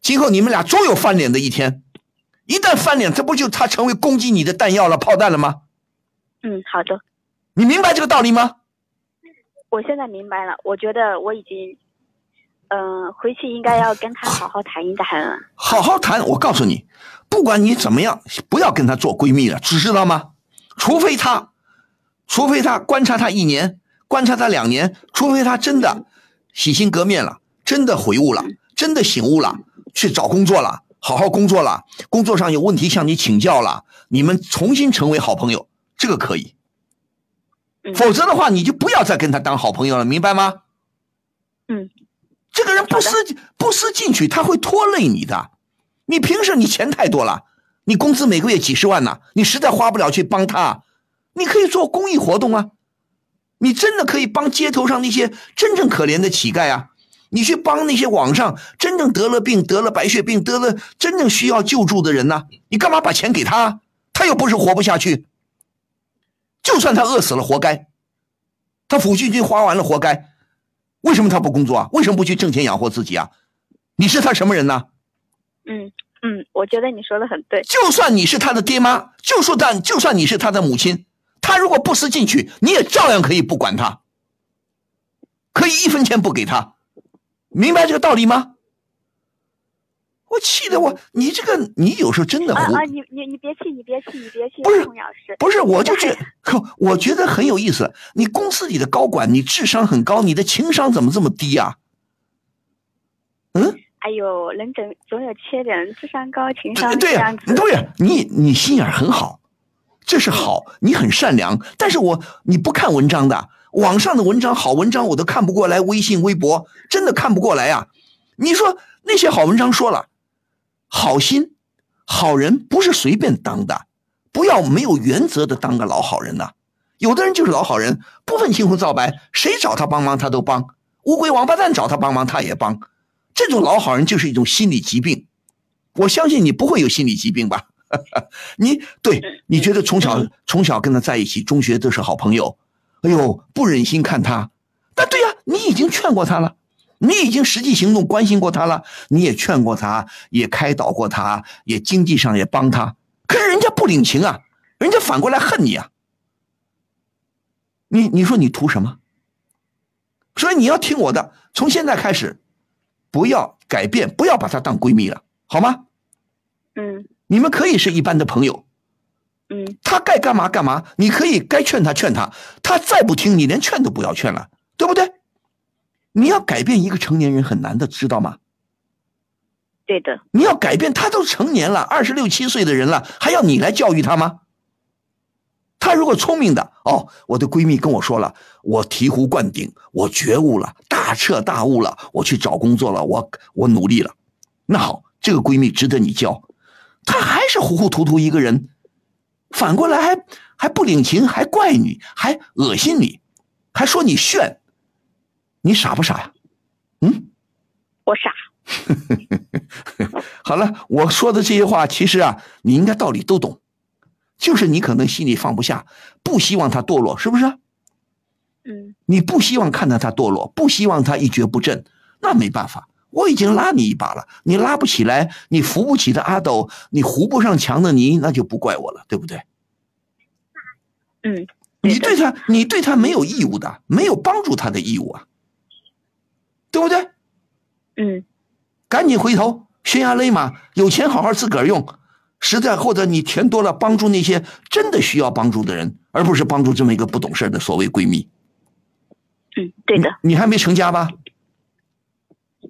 今后你们俩终有翻脸的一天，一旦翻脸，这不就她成为攻击你的弹药了、炮弹了吗？嗯，好的。你明白这个道理吗？我现在明白了。我觉得我已经，嗯，回去应该要跟他好好谈一谈了。好好谈，我告诉你，不管你怎么样，不要跟他做闺蜜了，知知道吗？除非他，除非他观察他一年，观察他两年，除非他真的洗心革面了，真的悔悟了，真的醒悟了，去找工作了，好好工作了，工作上有问题向你请教了，你们重新成为好朋友。这个可以，否则的话，你就不要再跟他当好朋友了，明白吗？嗯，这个人不思不思进取，他会拖累你的。你平时你钱太多了，你工资每个月几十万呢，你实在花不了去帮他，你可以做公益活动啊，你真的可以帮街头上那些真正可怜的乞丐啊，你去帮那些网上真正得了病、得了白血病、得了真正需要救助的人呢，你干嘛把钱给他？他又不是活不下去。就算他饿死了，活该。他抚恤金花完了，活该。为什么他不工作啊？为什么不去挣钱养活自己啊？你是他什么人呢？嗯嗯，我觉得你说的很对。就算你是他的爹妈，就说但就算你是他的母亲，他如果不思进取，你也照样可以不管他，可以一分钱不给他，明白这个道理吗？我气得我，你这个你有时候真的啊啊！你你你别气，你别气，你别气。不是，是不是，我就觉，我觉得很有意思。你公司里的高管，你智商很高，你的情商怎么这么低呀？嗯？哎呦，人总总有缺点，智商高，情商对呀，对，你你心眼很好，这是好，你很善良。但是我你不看文章的，网上的文章好文章我都看不过来，微信微博真的看不过来呀。你说那些好文章说了。好心，好人不是随便当的，不要没有原则的当个老好人呐。有的人就是老好人，不分青红皂白，谁找他帮忙他都帮，乌龟王八蛋找他帮忙他也帮。这种老好人就是一种心理疾病。我相信你不会有心理疾病吧？你对你觉得从小从小跟他在一起，中学都是好朋友，哎呦不忍心看他。但对呀，你已经劝过他了。你已经实际行动关心过他了，你也劝过他，也开导过他，也经济上也帮他，可是人家不领情啊，人家反过来恨你啊。你你说你图什么？所以你要听我的，从现在开始，不要改变，不要把她当闺蜜了，好吗？嗯。你们可以是一般的朋友。嗯。她该干嘛干嘛，你可以该劝她劝她，她再不听，你连劝都不要劝了，对不对？你要改变一个成年人很难的，知道吗？对的。你要改变他都成年了，二十六七岁的人了，还要你来教育他吗？他如果聪明的哦，我的闺蜜跟我说了，我醍醐灌顶，我觉悟了，大彻大悟了，我去找工作了，我我努力了，那好，这个闺蜜值得你教，她还是糊糊涂涂一个人，反过来还还不领情，还怪你，还恶心你，还说你炫，你傻不傻呀？嗯，我傻。好了，我说的这些话，其实啊，你应该道理都懂，就是你可能心里放不下，不希望他堕落，是不是？嗯你不希望看到他堕落，不希望他一蹶不振，那没办法，我已经拉你一把了，你拉不起来，你扶不起的阿斗，你糊不上墙的泥，那就不怪我了，对不对？嗯，你对他，你对他没有义务的，没有帮助他的义务啊，对不对？嗯赶紧回头，悬崖勒马，有钱好好自个儿用，实在或者你钱多了，帮助那些真的需要帮助的人，而不是帮助这么一个不懂事儿的所谓闺蜜。嗯，对的你还没成家吧？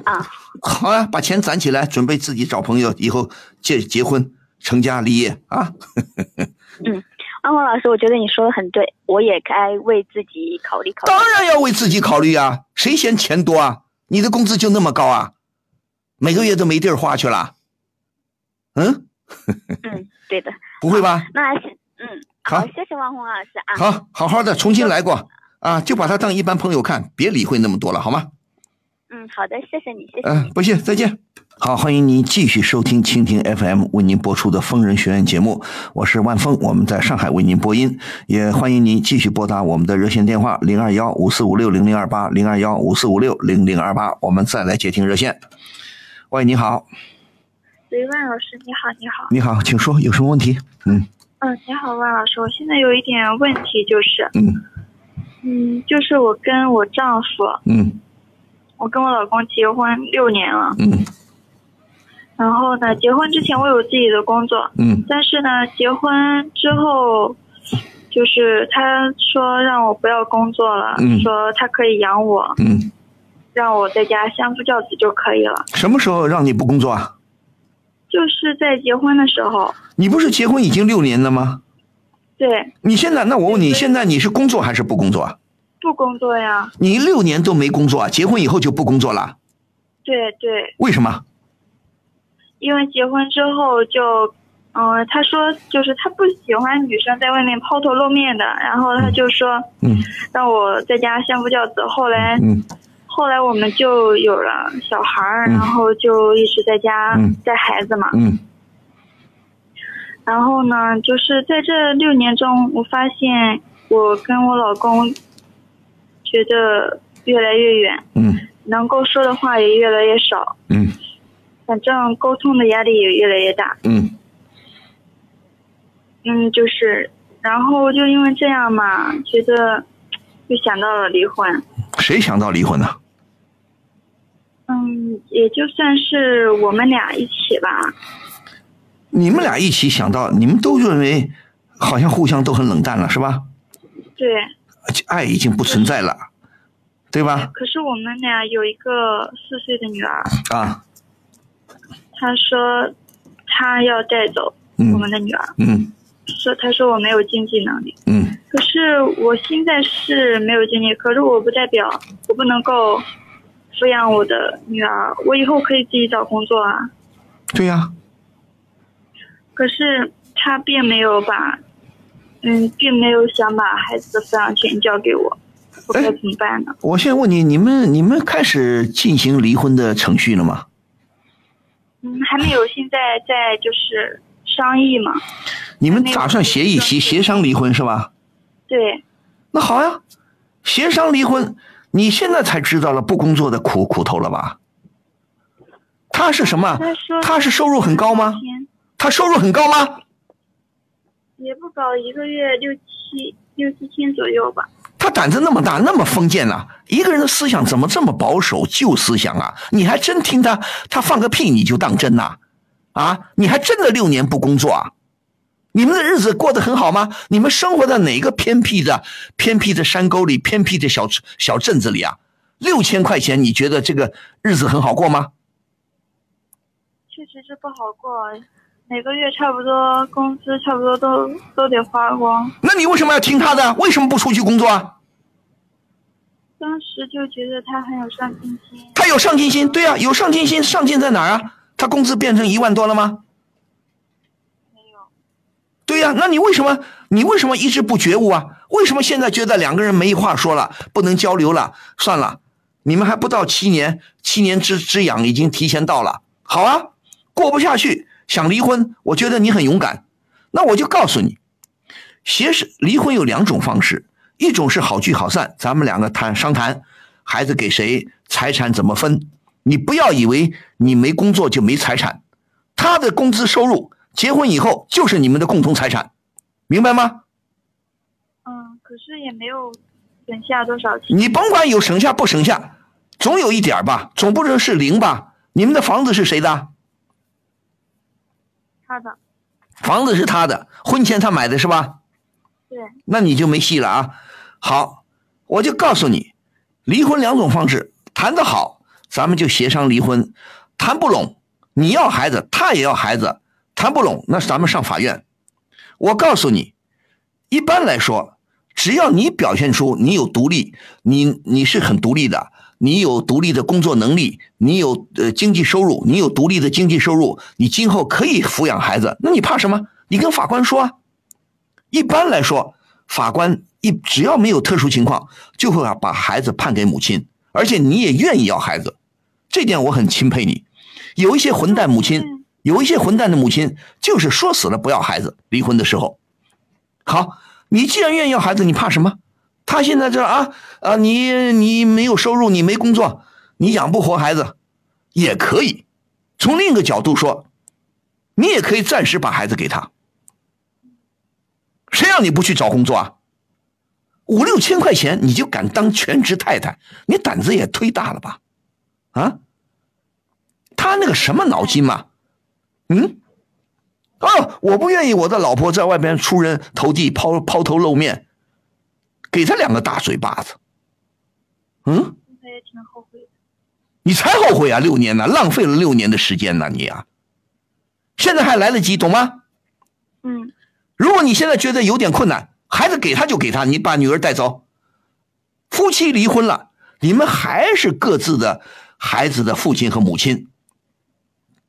啊，好啊、把钱攒起来，准备自己找朋友，以后结结婚、成家立业啊！嗯安红老师，我觉得你说的很对，我也该为自己考虑考虑。当然要为自己考虑啊，谁嫌钱多啊？你的工资就那么高啊？每个月都没地儿花去了？嗯，嗯，对的。不会吧？那嗯，好谢谢王红老师啊。好，好好的重新来过啊，就把他当一般朋友看，别理会那么多了，好吗？嗯，好的，谢谢你，谢谢嗯、你。不谢，再见。好，欢迎您继续收听蜻蜓 FM 为您播出的《疯人学院》节目，我是万峰，我们在上海为您播音，也欢迎您继续拨打我们的热线电话零二幺五四五六零零二八零二幺五四五六零零二八，我们再来接听热线。喂，你好，喂，万老师，你好，你好。你好，请说，有什么问题？嗯嗯，你好，万老师，我现在有一点问题，就是，嗯嗯，就是我跟我丈夫，嗯我跟我老公结婚六年了，嗯然后呢，结婚之前我有自己的工作，嗯但是呢，结婚之后，就是他说让我不要工作了，嗯说他可以养我，嗯，让我在家相夫教子就可以了。什么时候让你不工作啊？就是在结婚的时候，你不是结婚已经六年了吗？对，你现在，那我问你，现在你是工作还是不工作啊？不工作呀，你六年都没工作啊？结婚以后就不工作了？对对，为什么？因为结婚之后就，嗯、他说就是他不喜欢女生在外面抛头露面的，然后他就说嗯让我在家相夫教子。后来，嗯后来我们就有了小孩儿，嗯然后就一直在家嗯带孩子嘛。嗯然后呢，就是在这六年中，我发现我跟我老公觉得越来越远，嗯能够说的话也越来越少，嗯反正沟通的压力也越来越大。嗯嗯，就是，然后就因为这样嘛，觉得就想到了离婚。谁想到离婚呢？嗯，也就算是我们俩一起吧。你们俩一起想到，你们都认为好像互相都很冷淡了，是吧？对，爱已经不存在了，对吧？可是我们俩有一个四岁的女儿，啊，他说他要带走嗯。我们的女儿，嗯。说他说我没有经济能力。嗯。可是我现在是没有经济，可是我不代表我不能够抚养我的女儿，我以后可以自己找工作啊。对呀、可是他并没有把，嗯，并没有想把孩子的抚养权交给我，我该怎么办呢？我现在问你，你们你们开始进行离婚的程序了吗？嗯，还没有，现在在就是商议嘛。你们打算协议协协商离婚是吧？对，那好呀，协商离婚，你现在才知道了不工作的苦苦头了吧？他是什么？他是收入很高吗？他收入很高吗？也不高，一个月六七六七千左右吧。他胆子那么大，那么封建呐、一个人的思想怎么这么保守？旧思想啊！你还真听他，他放个屁你就当真呐、啊？你还真的六年不工作啊？你们的日子过得很好吗？你们生活在哪个偏僻的、偏僻的山沟里、偏僻的小小镇子里啊？六千块钱，你觉得这个日子很好过吗？确实是不好过，每个月差不多工资差不多都都得花光。那你为什么要听他的？为什么不出去工作啊？当时就觉得他很有上进心，他有上进心，对啊，有上进心，上进在哪儿啊？他工资变成一万多了吗？没有。对呀、那你为什么你为什么一直不觉悟啊？为什么现在觉得两个人没话说了，不能交流了？算了，你们还不到七年，七年之之痒已经提前到了。好啊，过不下去想离婚，我觉得你很勇敢。那我就告诉你，协是离婚有两种方式，一种是好聚好散，咱们两个谈商谈，孩子给谁，财产怎么分。你不要以为你没工作就没财产，他的工资收入，结婚以后就是你们的共同财产，明白吗？嗯，可是也没有省下多少钱。你甭管有省下不省下，总有一点吧，总不能是零吧？你们的房子是谁的？他的，房子是他的，婚前他买的是吧？对，那你就没戏了啊！好，我就告诉你，离婚两种方式，谈得好，咱们就协商离婚；谈不拢，你要孩子，他也要孩子，谈不拢，那咱们上法院。我告诉你，一般来说，只要你表现出你有独立，你你是很独立的，你有独立的工作能力，你有呃经济收入，你有独立的经济收入，你今后可以抚养孩子，那你怕什么？你跟法官说啊。一般来说，法官一只要没有特殊情况，就会把孩子判给母亲，而且你也愿意要孩子，这点我很钦佩你。有一些混蛋母亲，有一些混蛋的母亲，就是说死了不要孩子，离婚的时候。好，你既然愿意要孩子，你怕什么？他现在这啊啊，你你没有收入，你没工作，你养不活孩子，也可以。从另一个角度说，你也可以暂时把孩子给他。谁让你不去找工作啊？五六千块钱你就敢当全职太太，你胆子也忒大了吧？啊？他那个什么脑筋嘛？嗯？哦，我不愿意我的老婆在外边出人头地、抛抛头露面，给他两个大嘴巴子。嗯？他也挺后悔的。你才后悔啊！六年呢，浪费了六年的时间呢，你啊！现在还来得及，懂吗？嗯。如果你现在觉得有点困难，孩子给他就给他，你把女儿带走。夫妻离婚了，你们还是各自的孩子的父亲和母亲，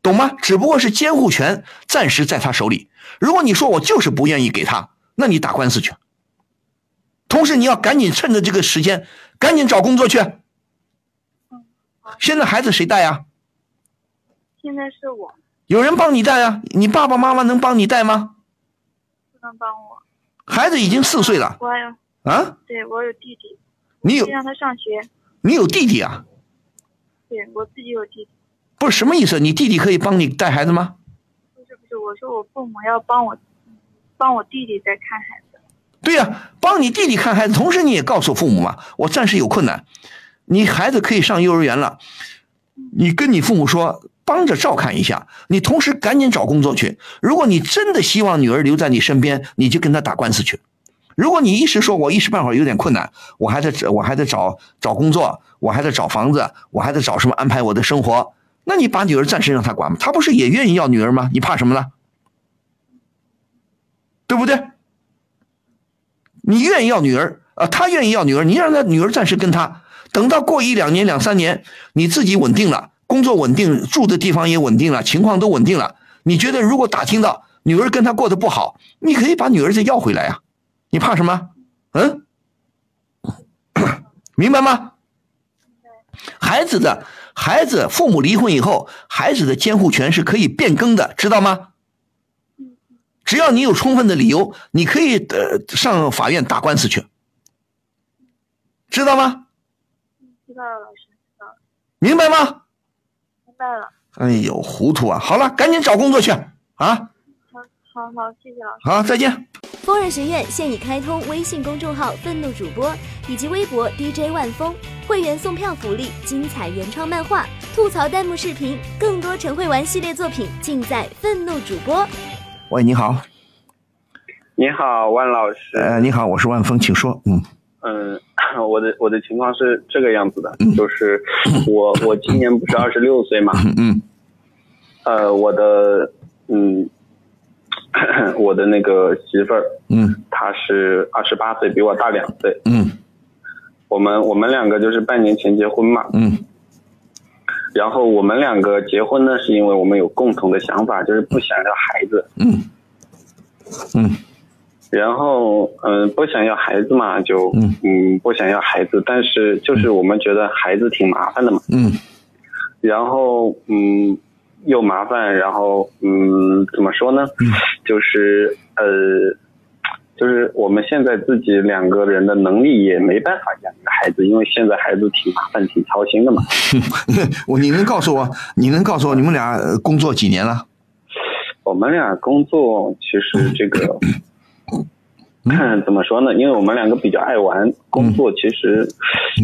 懂吗？只不过是监护权暂时在他手里。如果你说我就是不愿意给他，那你打官司去。同时，你要赶紧趁着这个时间，赶紧找工作去。现在孩子谁带呀？现在是我，有人帮你带啊？你爸爸妈妈能帮你带吗？不能帮我。孩子已经四岁了我还有，啊！对我有弟弟，你有让他上学。你有弟弟啊？对我自己有弟弟，不是什么意思？你弟弟可以帮你带孩子吗？不是不是，我说我父母要帮我，帮我弟弟在看孩子。对呀、帮你弟弟看孩子，同时你也告诉父母嘛，我暂时有困难，你孩子可以上幼儿园了，你跟你父母说，帮着照看一下，你同时赶紧找工作去。如果你真的希望女儿留在你身边，你就跟她打官司去。如果你一时说我一时半会儿有点困难，我还得我还得找找工作，我还得找房子，我还得找什么安排我的生活，那你把女儿暂时让他管吗？他不是也愿意要女儿吗？你怕什么呢？对不对？你愿意要女儿啊，他愿意要女儿，你让他女儿暂时跟他，等到过一两年、两三年，你自己稳定了，工作稳定，住的地方也稳定了，情况都稳定了，你觉得如果打听到女儿跟他过得不好，你可以把女儿再要回来呀、你怕什么？嗯，明白吗？孩子的孩子，父母离婚以后，孩子的监护权是可以变更的，知道吗？只要你有充分的理由，你可以呃上法院打官司去，知道吗？知道了，老师，知道了，明白吗？明白了。哎呦，糊涂啊！好了，赶紧找工作去啊！好，好，谢谢老师。好，再见。疯人学院现已开通微信公众号“愤怒主播”以及微博 DJ 万峰，会员送票福利、精彩原创漫画、吐槽弹幕视频，更多陈慧玩系列作品尽在愤怒主播。喂，你好，你好，万老师。呃，你好，我是万峰，请说。嗯嗯，我的我的情况是这个样子的，就是我我今年不是二十六岁嘛，嗯呃，我的嗯，我的那个媳妇儿，嗯。她是二十八岁，比我大两岁。嗯。我们我们两个就是半年前结婚嘛，嗯。然后我们两个结婚呢，是因为我们有共同的想法，就是不想要孩子。嗯。嗯。然后，嗯、不想要孩子嘛，就嗯。不想要孩子，但是就是我们觉得孩子挺麻烦的嘛。嗯。然后，嗯，又麻烦，然后，嗯，怎么说呢？就是呃，就是我们现在自己两个人的能力也没办法养一个孩子，因为现在孩子挺麻烦、挺操心的嘛。我你能告诉我，你能告诉我你们俩呃工作几年了？我们俩工作其实这个，看 怎么说呢？因为我们两个比较爱玩，工作其实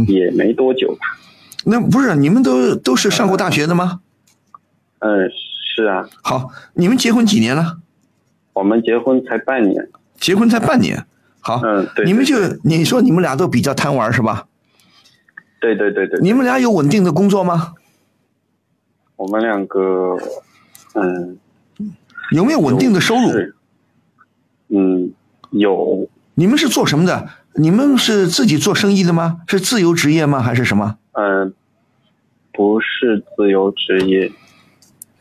也没多久吧。那不是你们都都是上过大学的吗？嗯，是啊。好，你们结婚几年了？我们结婚才半年。结婚才半年。好，嗯，对。你们就你说你们俩都比较贪玩是吧？对对对对。你们俩有稳定的工作吗？我们两个，嗯，有没有稳定的收入？嗯，有。你们是做什么的？你们是自己做生意的吗？是自由职业吗？还是什么？嗯，不是自由职业，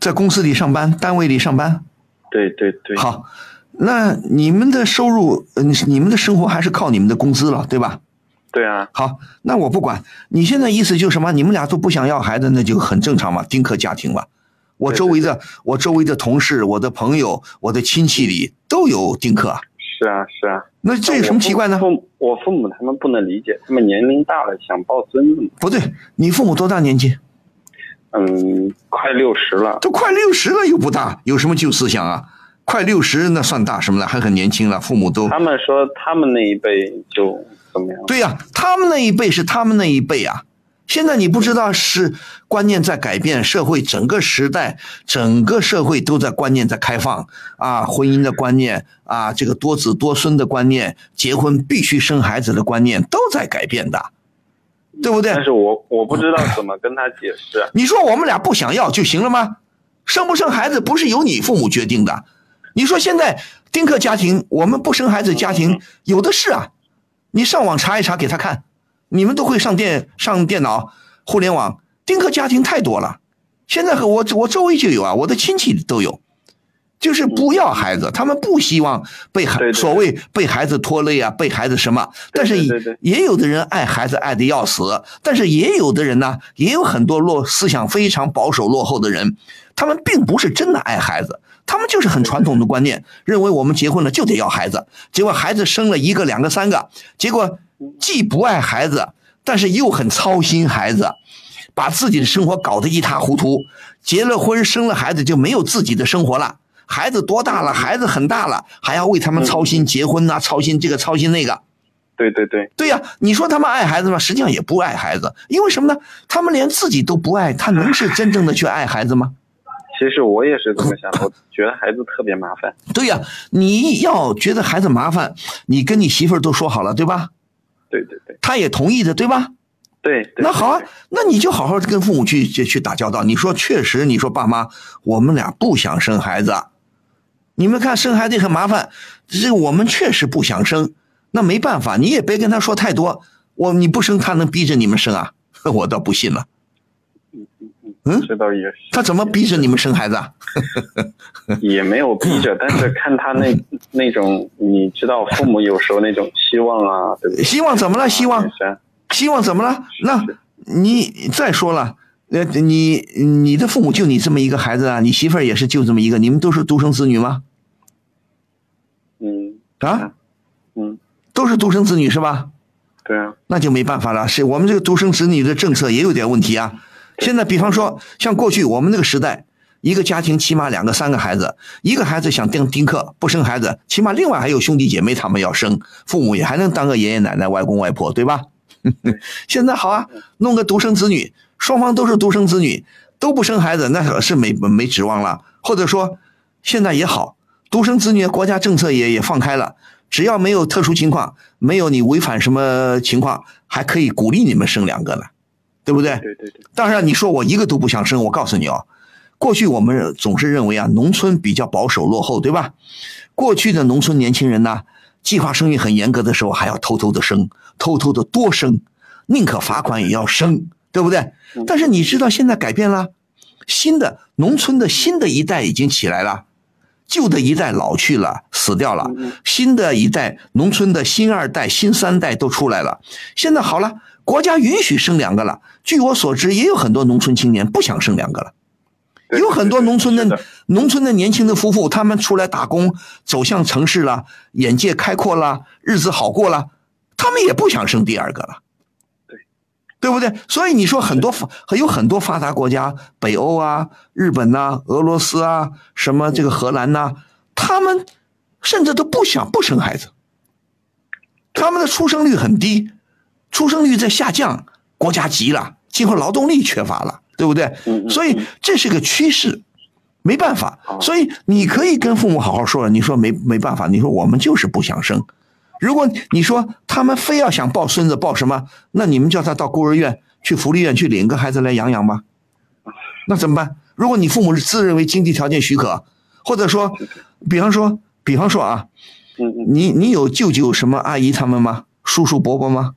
在公司里上班，单位里上班。对对对。好，那你们的收入，嗯，你们的生活还是靠你们的工资了，对吧？对啊。好，那我不管。你现在意思就是什么？你们俩都不想要孩子，那就很正常嘛，丁克家庭嘛。我周围的，我周围的同事、我的朋友、我的亲戚里都有丁克。是啊，是啊。那这有什么奇怪呢？父我父母他们不能理解，他们年龄大了想抱孙子。不对，你父母多大年纪？嗯，快六十了。都快六十了又不大，有什么旧思想啊？快六十那算大什么了？还很年轻了，父母都。他们说他们那一辈就怎么样？对呀、他们那一辈是他们那一辈啊。现在你不知道是观念在改变，社会整个时代，整个社会都在观念在开放啊，婚姻的观念啊，这个多子多孙的观念，结婚必须生孩子的观念都在改变的，对不对？但是我我不知道怎么跟他解释。啊 你说我们俩不想要就行了吗？生不生孩子不是由你父母决定的。你说现在丁克家庭，我们不生孩子家庭有的是啊，你上网查一查给他看，你们都会上电上电脑、互联网，丁克家庭太多了。现在和我我周围就有啊，我的亲戚都有，就是不要孩子，他们不希望被孩所谓被孩子拖累啊，被孩子什么。但是也有的人爱孩子爱的要死，但是也有的人呢，也有很多落思想非常保守落后的人，他们并不是真的爱孩子，他们就是很传统的观念，认为我们结婚了就得要孩子，结果孩子生了一个、两个、三个，结果既不爱孩子，但是又很操心孩子。把自己的生活搞得一塌糊涂，结了婚生了孩子就没有自己的生活了。孩子多大了？孩子很大了，还要为他们操心结婚呐、操心这个操心那个。对对对，对呀、你说他们爱孩子吗？实际上也不爱孩子，因为什么呢？他们连自己都不爱，他能是真正的去爱孩子吗？其实我也是这么想的，我觉得孩子特别麻烦。对呀、你要觉得孩子麻烦，你跟你媳妇儿都说好了，对吧？对对对，她也同意的，对吧？对对。那好啊，那你就好好跟父母去去去打交道。你说确实，你说爸妈，我们俩不想生孩子，你们看生孩子很麻烦，这个我们确实不想生，那没办法，你也别跟他说太多。我你不生，他能逼着你们生啊？我倒不信了。嗯，这倒也是。他怎么逼着你们生孩子啊？也没有逼着，但是看他那那种，你知道，父母有时候那种希望啊，对不对？希望怎么了？希望，希望怎么了？那你再说了，呃，你你的父母就你这么一个孩子啊，你媳妇儿也是就这么一个，你们都是独生子女吗？嗯啊，嗯，都是独生子女是吧？对啊，那就没办法了，是我们这个独生子女的政策也有点问题啊。现在比方说，像过去我们那个时代，一个家庭起码两个、三个孩子，一个孩子想丁丁克不生孩子，起码另外还有兄弟姐妹他们要生，父母也还能当个爷爷奶奶、外公外婆，对吧？现在好啊，弄个独生子女，双方都是独生子女，都不生孩子，那是没没指望了。或者说，现在也好，独生子女国家政策也也放开了，只要没有特殊情况，没有你违反什么情况，还可以鼓励你们生两个呢，对不对？对对对。当然，你说我一个都不想生，我告诉你哦，过去我们总是认为啊，农村比较保守落后，对吧？过去的农村年轻人呢，计划生育很严格的时候，还要偷偷的生，偷偷的多生，宁可罚款也要生，对不对？但是你知道现在改变了，新的农村的新的一代已经起来了，旧的一代老去了，死掉了，新的一代农村的新二代、新三代都出来了。现在好了，国家允许生两个了。据我所知，也有很多农村青年不想生两个了。有很多农村的农村的年轻的夫妇，他们出来打工，走向城市了，眼界开阔了，日子好过了，他们也不想生第二个了，对，对不对？所以你说很多发有很多发达国家，北欧啊、日本呐、俄罗斯啊、什么这个荷兰呐，他们甚至都不想不生孩子，他们的出生率很低，出生率在下降，国家急了，今后劳动力缺乏了。对不对？所以这是个趋势，没办法。所以你可以跟父母好好说了。你说没没办法？你说我们就是不想生。如果你说他们非要想抱孙子抱什么，那你们叫他到孤儿院去、福利院去领个孩子来养养吧。那怎么办？如果你父母是自认为经济条件许可，或者说，比方说，比方说啊，你你有舅舅什么阿姨他们吗？叔叔伯伯吗？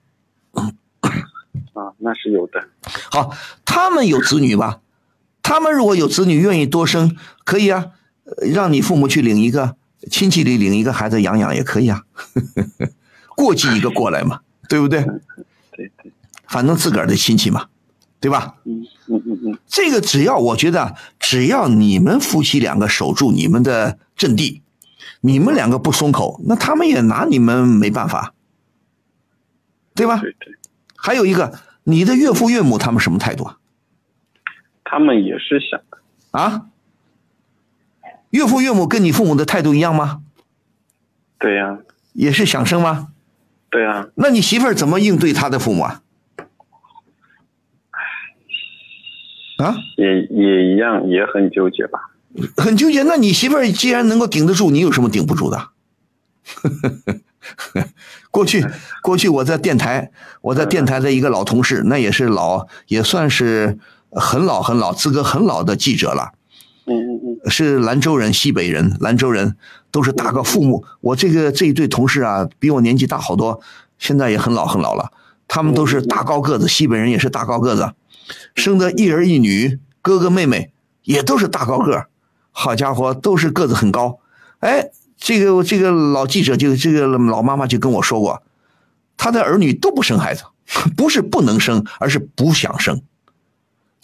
啊，那是有的。好，他们有子女吧？他们如果有子女，愿意多生，可以啊，让你父母去领一个亲戚里领一个孩子养养也可以啊，过继一个过来嘛，对不对？对对，反正自个儿的亲戚嘛，对吧？嗯嗯嗯嗯，这个只要我觉得，只要你们夫妻两个守住你们的阵地，你们两个不松口，那他们也拿你们没办法，对吧？对对。还有一个，你的岳父岳母他们什么态度啊？他们也是想啊。岳父岳母跟你父母的态度一样吗？对呀。也是想生吗？对呀。那你媳妇儿怎么应对她的父母啊？啊？也也一样，也很纠结吧。很纠结。那你媳妇儿既然能够顶得住，你有什么顶不住的？过去，过去我在电台，我在电台的一个老同事，那也是老，也算是很老很老，资格很老的记者了。是兰州人，西北人，兰州人都是大个父母。我这个这一对同事啊，比我年纪大好多，现在也很老很老了。他们都是大高个子，西北人也是大高个子，生的一儿一女，哥哥妹妹也都是大高个好家伙，都是个子很高。哎。这个这个老记者就这个老妈妈就跟我说过，他的儿女都不生孩子，不是不能生，而是不想生。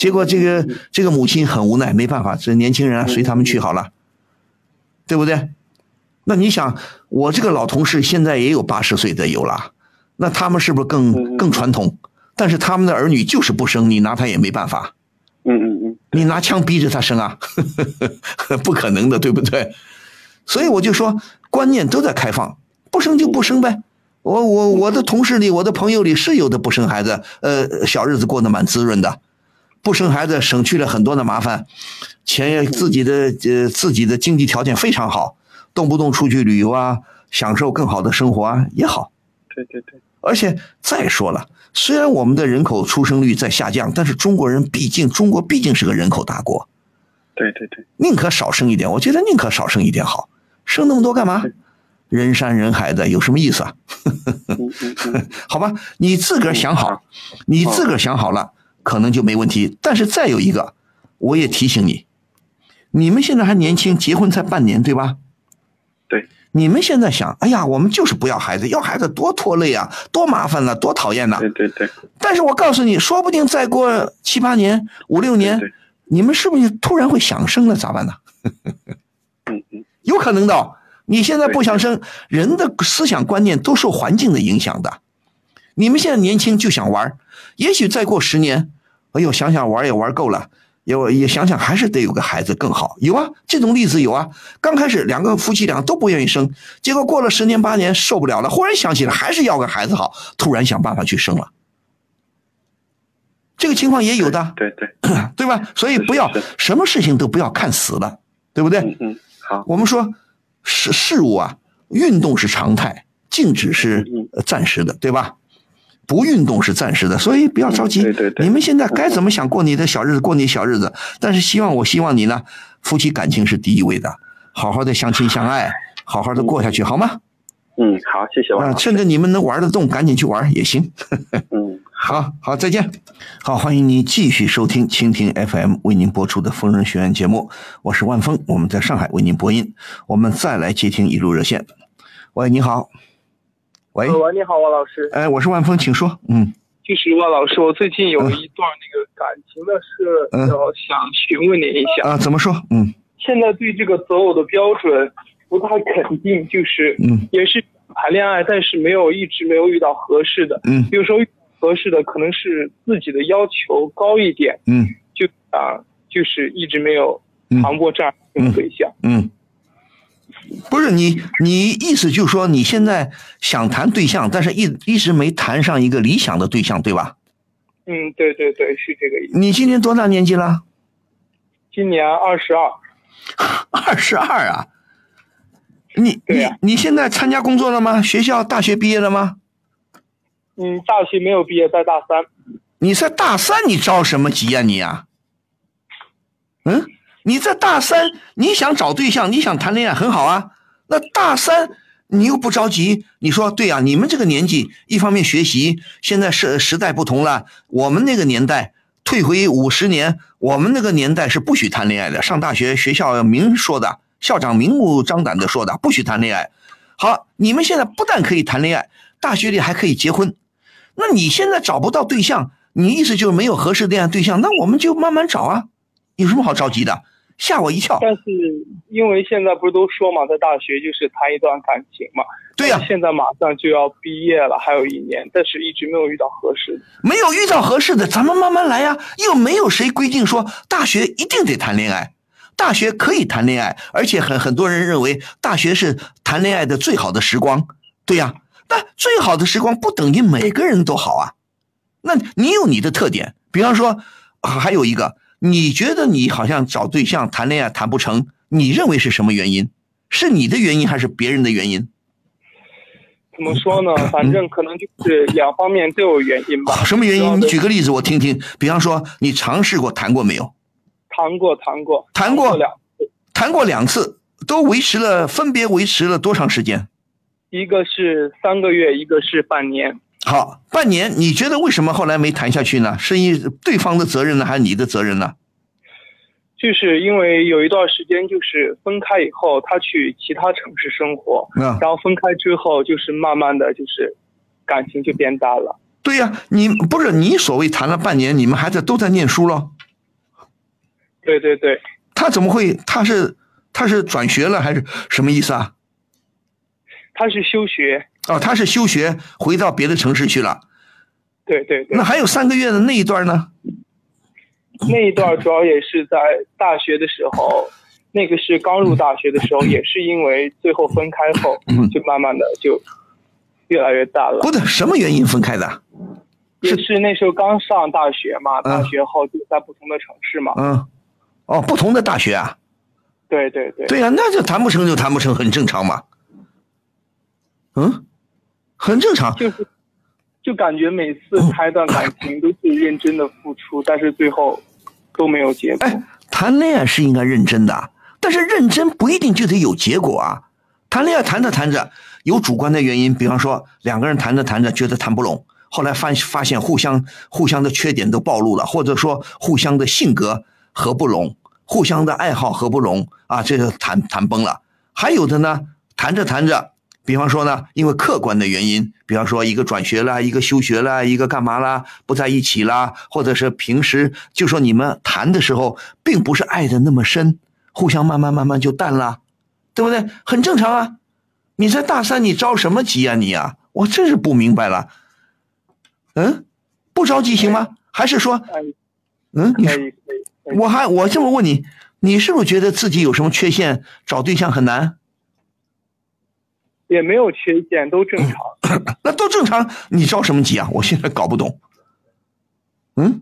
结果这个这个母亲很无奈，没办法，这年轻人啊随他们去好了，对不对？那你想，我这个老同事现在也有八十岁的有了，那他们是不是更更传统？但是他们的儿女就是不生，你拿他也没办法。嗯嗯嗯，你拿枪逼着他生啊，不可能的，对不对？所以我就说，观念都在开放，不生就不生呗。我我我的同事里，我的朋友里是有的不生孩子，呃，小日子过得蛮滋润的，不生孩子省去了很多的麻烦，钱也自己的呃自己的经济条件非常好，动不动出去旅游啊，享受更好的生活啊也好。对对对。而且再说了，虽然我们的人口出生率在下降，但是中国人毕竟中国毕竟是个人口大国。对对对。宁可少生一点，我觉得宁可少生一点好。生那么多干嘛？人山人海的，有什么意思啊？好吧，你自个儿想好，你自个儿想好了，可能就没问题。但是再有一个，我也提醒你，你们现在还年轻，结婚才半年，对吧？对。你们现在想，哎呀，我们就是不要孩子，要孩子多拖累啊，多麻烦呐，多讨厌呐。对对对。但是我告诉你，说不定再过七八年、五六年，你们是不是突然会想生了？咋办呢？嗯嗯。有可能的，你现在不想生，人的思想观念都受环境的影响的。你们现在年轻就想玩，也许再过十年，哎呦，想想玩也玩够了，也也想想还是得有个孩子更好。有啊，这种例子有啊。刚开始两个夫妻俩都不愿意生，结果过了十年八年受不了了，忽然想起来还是要个孩子好，突然想办法去生了。这个情况也有的，对对，对吧？所以不要什么事情都不要看死了，对不对？嗯嗯。我们说事事物啊，运动是常态，静止是暂时的，对吧？不运动是暂时的，所以不要着急。对对对。你们现在该怎么想过你的小日子，过你小日子。但是希望，我希望你呢，夫妻感情是第一位的，好好的相亲相爱，好好的过下去，好吗？嗯，好，谢谢王啊。趁着你们能玩得动，赶紧去玩也行。嗯，好好，再见。好，欢迎你继续收听蜻蜓 FM 为您播出的《疯人学院》节目，我是万峰，我们在上海为您播音。我们再来接听一路热线。喂，你好。喂，喂，你好，王老师。哎，我是万峰，请说。嗯，就是万老师，我最近有一段那个感情的事，嗯要想询问您一下。啊，怎么说？嗯现在对这个择偶的标准不太肯定，就是嗯也是谈恋爱，但是没有一直没有遇到合适的。嗯有时候遇到合适的可能是自己的要求高一点，嗯就啊，就是一直没有谈过这样一个对象。嗯，不是你，你意思就是说你现在想谈对象，但是一一直没谈上一个理想的对象，对吧？嗯，对对对，是这个意思。你今年多大年纪了？今年二十二。二十二啊？你你你现在参加工作了吗？学校大学毕业了吗？嗯，大学没有毕业，在大三。你在大三，你着什么急呀、你呀、嗯，你在大三，你想找对象，你想谈恋爱很好啊。那大三你又不着急，你说对呀、你们这个年纪，一方面学习，现在时时代不同了，我们那个年代。退回五十年，我们那个年代是不许谈恋爱的。上大学学校明说的，校长明目张胆的说的，不许谈恋爱。好，你们现在不但可以谈恋爱，大学里还可以结婚。那你现在找不到对象，你意思就是没有合适的恋爱对象，那我们就慢慢找啊，有什么好着急的？吓我一跳。但是因为现在不是都说嘛，在大学就是谈一段感情嘛。对呀、现在马上就要毕业了，还有一年，但是一直没有遇到合适的。没有遇到合适的，咱们慢慢来呀。又没有谁规定说大学一定得谈恋爱，大学可以谈恋爱，而且很很多人认为大学是谈恋爱的最好的时光。对呀、那最好的时光不等于每个人都好啊。那你有你的特点，比方说，啊还有一个，你觉得你好像找对象谈恋爱谈不成，你认为是什么原因？是你的原因还是别人的原因？怎么说呢？反正可能就是两方面都有原因吧。什么原因？你举个例子我听听。比方说，你尝试过谈过没有？谈过，谈过，谈过两谈过两次，都维持了，分别维持了多长时间？一个是三个月，一个是半年。好，半年，你觉得为什么后来没谈下去呢？是因对方的责任呢，还是你的责任呢？就是因为有一段时间，就是分开以后，他去其他城市生活，嗯然后分开之后，就是慢慢的就是感情就变淡了。对呀、你不是你所谓谈了半年，你们还在都在念书咯？对对对，他怎么会？他是他是转学了还是什么意思啊？他是休学。哦，他是休学回到别的城市去了。对对对。那还有三个月的那一段呢？那一段主要也是在大学的时候，那个是刚入大学的时候，也是因为最后分开后，就慢慢的就越来越淡了。不对，什么原因分开的？也是那时候刚上大学嘛，大学后就在不同的城市嘛。嗯，哦，不同的大学啊。对对对。对呀、那就谈不成就谈不成，很正常嘛。嗯，很正常。就是，就感觉每次谈一段感情都是认真的付出，但是最后都没有结果。哎，谈恋爱是应该认真的，但是认真不一定就得有结果啊。谈恋爱谈着谈着有主观的原因，比方说两个人谈着谈着觉得谈不拢，后来发发现互相互相的缺点都暴露了，或者说互相的性格合不拢，互相的爱好合不拢啊，这就谈谈崩了。还有的呢，谈着谈着。比方说呢，因为客观的原因，比方说一个转学啦，一个休学啦，一个干嘛啦，不在一起啦，或者是平时就说你们谈的时候，并不是爱的那么深，互相慢慢慢慢就淡了，对不对？很正常啊。你在大三，你着什么急啊你啊？我真是不明白了。嗯，不着急行吗？还是说，嗯，你说，我还我这么问你，你是不是觉得自己有什么缺陷，找对象很难？也没有缺陷，都正常。那都正常，你着什么急啊？我现在搞不懂。嗯，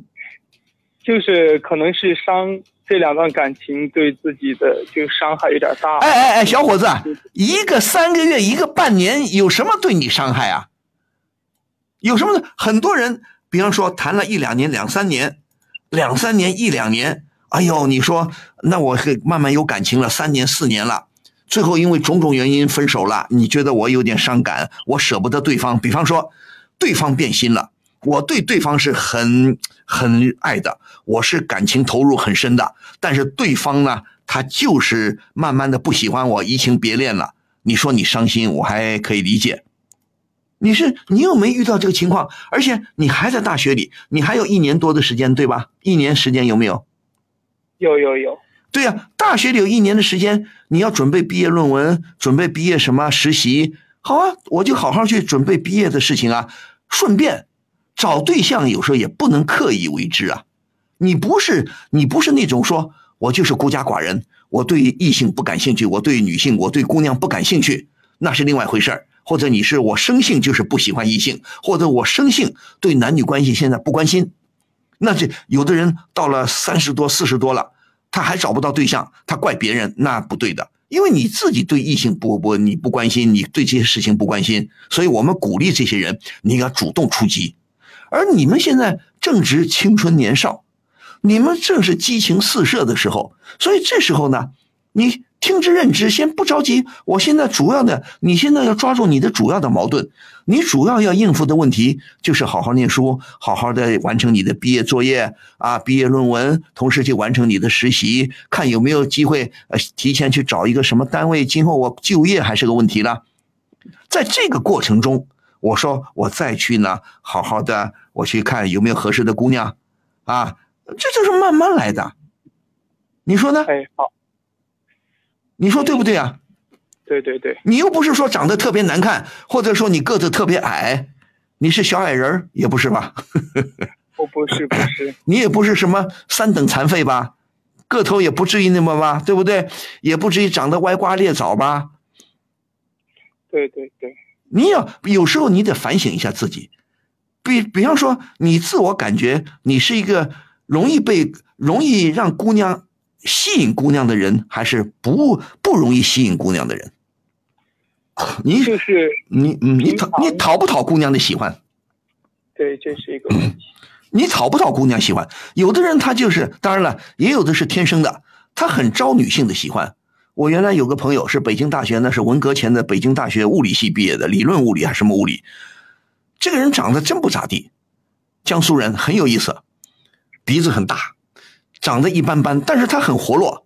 就是可能是伤这两段感情对自己的就伤害有点大。哎哎哎，小伙子，一个三个月，一个半年，有什么对你伤害啊？有什么？很多人，比方说谈了一两年、两三年，两三年、一两年，哎呦，你说那我慢慢有感情了，三年、四年了。最后因为种种原因分手了，你觉得我有点伤感，我舍不得对方。比方说，对方变心了，我对对方是很很爱的，我是感情投入很深的，但是对方呢，他就是慢慢的不喜欢我，移情别恋了。你说你伤心，我还可以理解。你是你又没遇到这个情况，而且你还在大学里，你还有一年多的时间，对吧？一年时间有没有？有有有。对呀，大学里有一年的时间，你要准备毕业论文，准备毕业什么实习。好啊，我就好好去准备毕业的事情啊。顺便找对象，有时候也不能刻意为之啊。你不是你不是那种说我就是孤家寡人，我对异性不感兴趣，我对女性我对姑娘不感兴趣，那是另外一回事儿。或者你是我生性就是不喜欢异性，或者我生性对男女关系现在不关心，那这有的人到了三十多四十多了，他还找不到对象，他怪别人那不对的，因为你自己对异性不不你不关心，你对这些事情不关心，所以我们鼓励这些人你要主动出击，而你们现在正值青春年少，你们正是激情四射的时候，所以这时候呢，你。听之任之，先不着急。我现在主要的，你现在要抓住你的主要的矛盾。你主要要应付的问题就是好好念书，好好的完成你的毕业作业啊，毕业论文，同时去完成你的实习，看有没有机会呃提前去找一个什么单位，今后我就业还是个问题了。在这个过程中，我说我再去呢，好好的我去看有没有合适的姑娘啊，这就是慢慢来的。你说呢？哎，好。你说对不对啊？对对对，你又不是说长得特别难看，或者说你个子特别矮，你是小矮人也不是吧？我 不是不是，你也不是什么三等残废吧？个头也不至于那么吧，对不对？也不至于长得歪瓜裂枣吧？对对对，你要有时候你得反省一下自己，比比方说你自我感觉你是一个容易被容易让姑娘。吸引姑娘的人，还是不不容易吸引姑娘的人？你就是你，你讨你讨不讨姑娘的喜欢？对，这是一个问题。你讨不讨姑娘喜欢？有的人他就是，当然了，也有的是天生的，他很招女性的喜欢。我原来有个朋友是北京大学，那是文革前的北京大学物理系毕业的，理论物理还是什么物理？这个人长得真不咋地，江苏人，很有意思，鼻子很大。长得一般般，但是他很活络，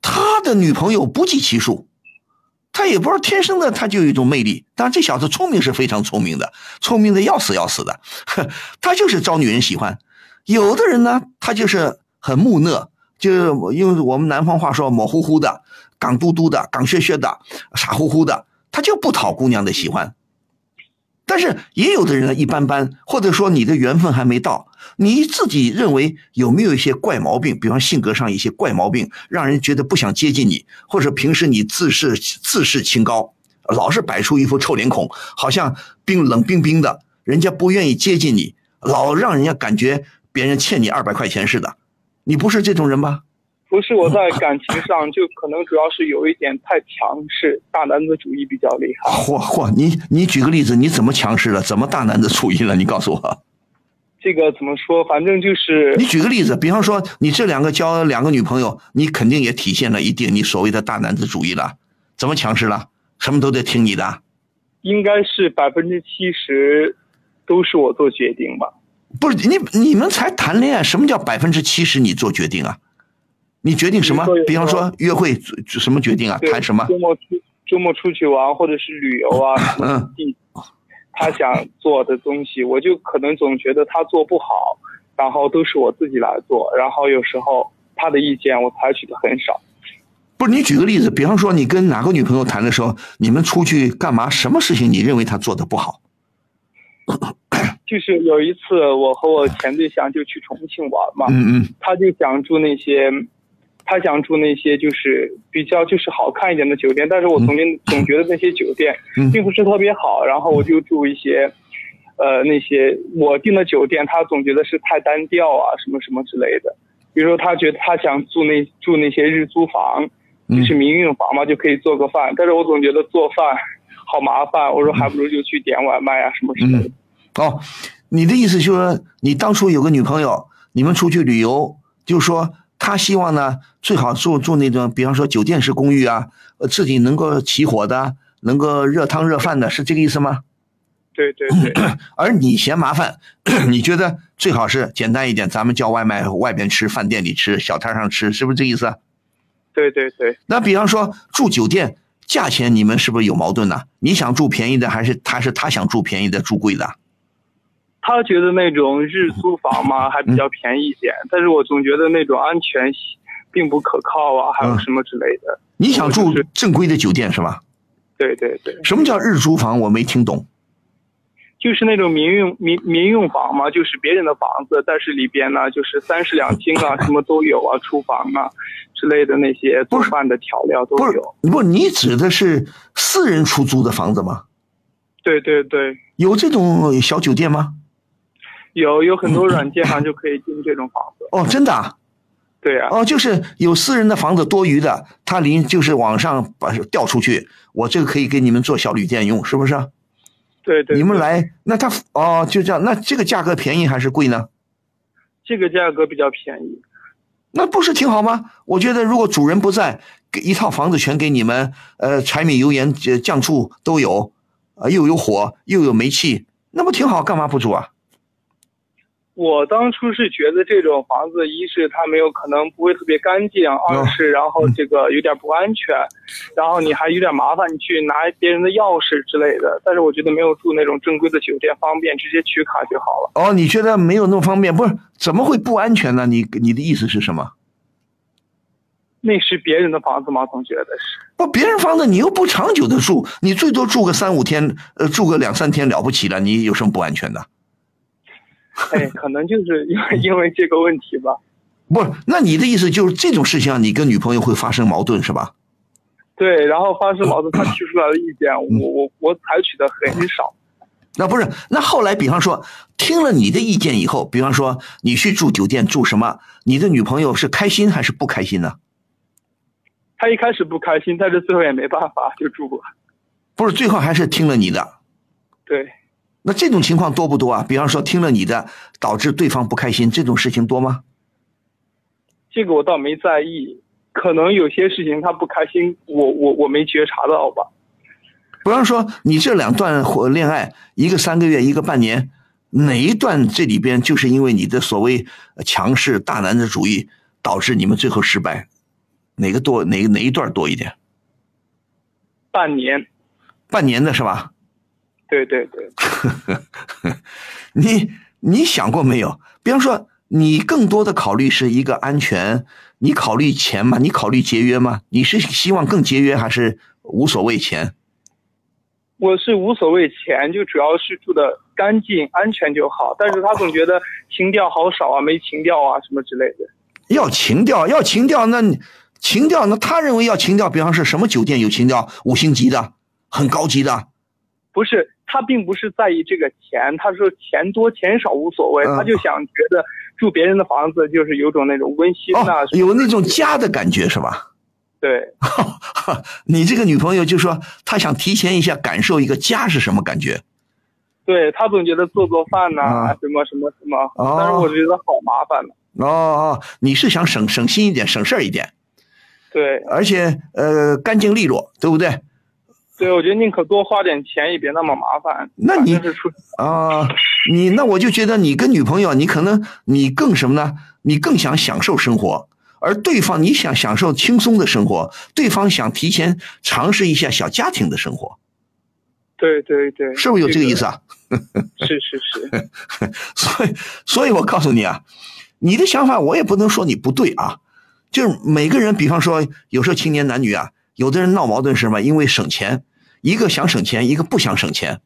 他的女朋友不计其数，他也不知道天生的他就有一种魅力。当然，这小子聪明是非常聪明的，聪明的要死要死的，他就是招女人喜欢。有的人呢，他就是很木讷，就用我们南方话说，模糊糊的、港嘟嘟的、港血血的、傻乎乎的，他就不讨姑娘的喜欢。但是也有的人呢，一般般，或者说你的缘分还没到，你自己认为有没有一些怪毛病？比方性格上一些怪毛病，让人觉得不想接近你，或者平时你自视自视清高，老是摆出一副臭脸孔，好像冰冷冰冰的，人家不愿意接近你，老让人家感觉别人欠你二百块钱似的，你不是这种人吧？不是我在感情上，就可能主要是有一点太强势，大男子主义比较厉害。嚯嚯，你你举个例子，你怎么强势了？怎么大男子主义了？你告诉我。这个怎么说？反正就是你举个例子，比方说你这两个交两个女朋友，你肯定也体现了一定你所谓的大男子主义了。怎么强势了？什么都得听你的？应该是百分之七十都是我做决定吧？不是你你们才谈恋爱，什么叫百分之七十你做决定啊？你决定什么？比方说约会什么决定啊？谈什么？周末出周末出去玩，或者是旅游啊？嗯，地他想做的东西，我就可能总觉得他做不好，然后都是我自己来做，然后有时候他的意见我采取的很少。不是你举个例子，比方说你跟哪个女朋友谈的时候，你们出去干嘛？什么事情你认为他做的不好？就是有一次我和我前对象就去重庆玩嘛，嗯嗯，他就想住那些。他想住那些就是比较就是好看一点的酒店，但是我总觉总觉得那些酒店并不是特别好，然后我就住一些，呃那些我订的酒店，他总觉得是太单调啊什么什么之类的。比如说他觉得他想住那住那些日租房，就是民用房嘛，就可以做个饭，但是我总觉得做饭好麻烦，我说还不如就去点外卖啊什么之类的。哦，你的意思就是说你当初有个女朋友，你们出去旅游，就说。他希望呢最好住住那种，比方说酒店式公寓啊，呃，自己能够起火的，能够热汤热饭的，是这个意思吗？对对 对。而你嫌麻烦，你觉得最好是简单一点，咱们叫外卖，外边吃，饭店里吃，小摊上吃，是不是这意思？对对对。那比方说住酒店，价钱你们是不是有矛盾呢？你想住便宜的，还是他是他想住便宜的，住贵的？他觉得那种日租房嘛 还比较便宜一点，但是我总觉得那种安全并不可靠啊，还有什么之类的。你想住正规的酒店是吧？对对对。什么叫日租房？我没听懂。就是那种民用民民用房嘛，就是别人的房子，但是里边呢就是三室两厅啊，什么都有啊，厨房啊之类的那些做饭的调料都有。不，你指的是私人出租的房子吗？对对对。有这种小酒店吗？有有很多软件上就可以订这种房子哦，真的，对呀，哦，就是有私人的房子多余的，他临就是网上把调出去，我这个可以给你们做小旅店用，是不是？对对，你们来，那他哦就这样，那这个价格便宜还是贵呢？这个价格比较便宜，那不是挺好吗？我觉得如果主人不在，给一套房子全给你们，呃，柴米油盐酱醋都有，啊，又有火又有煤气，那不挺好？干嘛不住啊？我当初是觉得这种房子，一是它没有可能不会特别干净，二是然后这个有点不安全，然后你还有点麻烦，你去拿别人的钥匙之类的。但是我觉得没有住那种正规的酒店方便，直接取卡就好了。哦，你觉得没有那么方便？不是，怎么会不安全呢？你你的意思是什么？那是别人的房子吗？总觉得是不，别人房子你又不长久的住，你最多住个三五天，呃，住个两三天了不起了，你有什么不安全的？哎，可能就是 因为因为这个问题吧。不是，那你的意思就是这种事情上，你跟女朋友会发生矛盾是吧？对，然后发生矛盾，他提出来的意见，我我我采取的很少。那不是，那后来，比方说听了你的意见以后，比方说你去住酒店住什么，你的女朋友是开心还是不开心呢？她一开始不开心，但是最后也没办法就住了。不是，最后还是听了你的。对。那这种情况多不多啊？比方说听了你的，导致对方不开心，这种事情多吗？这个我倒没在意，可能有些事情他不开心，我我我没觉察到吧。比方说你这两段恋爱，一个三个月，一个半年，哪一段这里边就是因为你的所谓强势大男子主义导致你们最后失败？哪个多？哪哪一段多一点？半年，半年的是吧？对对对，你你想过没有？比方说，你更多的考虑是一个安全，你考虑钱吗？你考虑节约吗？你是希望更节约还是无所谓钱？我是无所谓钱，就主要是住的干净、安全就好。但是他总觉得情调好少啊，没情调啊，什么之类的。要情调，要情调，那情调，那他认为要情调，比方是什么酒店有情调？五星级的，很高级的，不是。他并不是在意这个钱，他说钱多钱少无所谓，他就想觉得住别人的房子就是有种那种温馨啊，有那种家的感觉是吧？对，你这个女朋友就说她想提前一下感受一个家是什么感觉？对他总觉得做做饭呐，什么什么什么，但是我觉得好麻烦呢。哦哦，你是想省省心一点，省事儿一点？对，而且呃干净利落，对不对？对，我觉得宁可多花点钱，也别那么麻烦。那你啊，你那我就觉得你跟女朋友，你可能你更什么呢？你更想享受生活，而对方你想享受轻松的生活，对方想提前尝试一下小家庭的生活。对对对，是不是有这个意思啊？是是是。所以，所以我告诉你啊，你的想法我也不能说你不对啊。就是每个人，比方说有时候青年男女啊，有的人闹矛盾是什么？因为省钱。一个想省钱，一个不想省钱，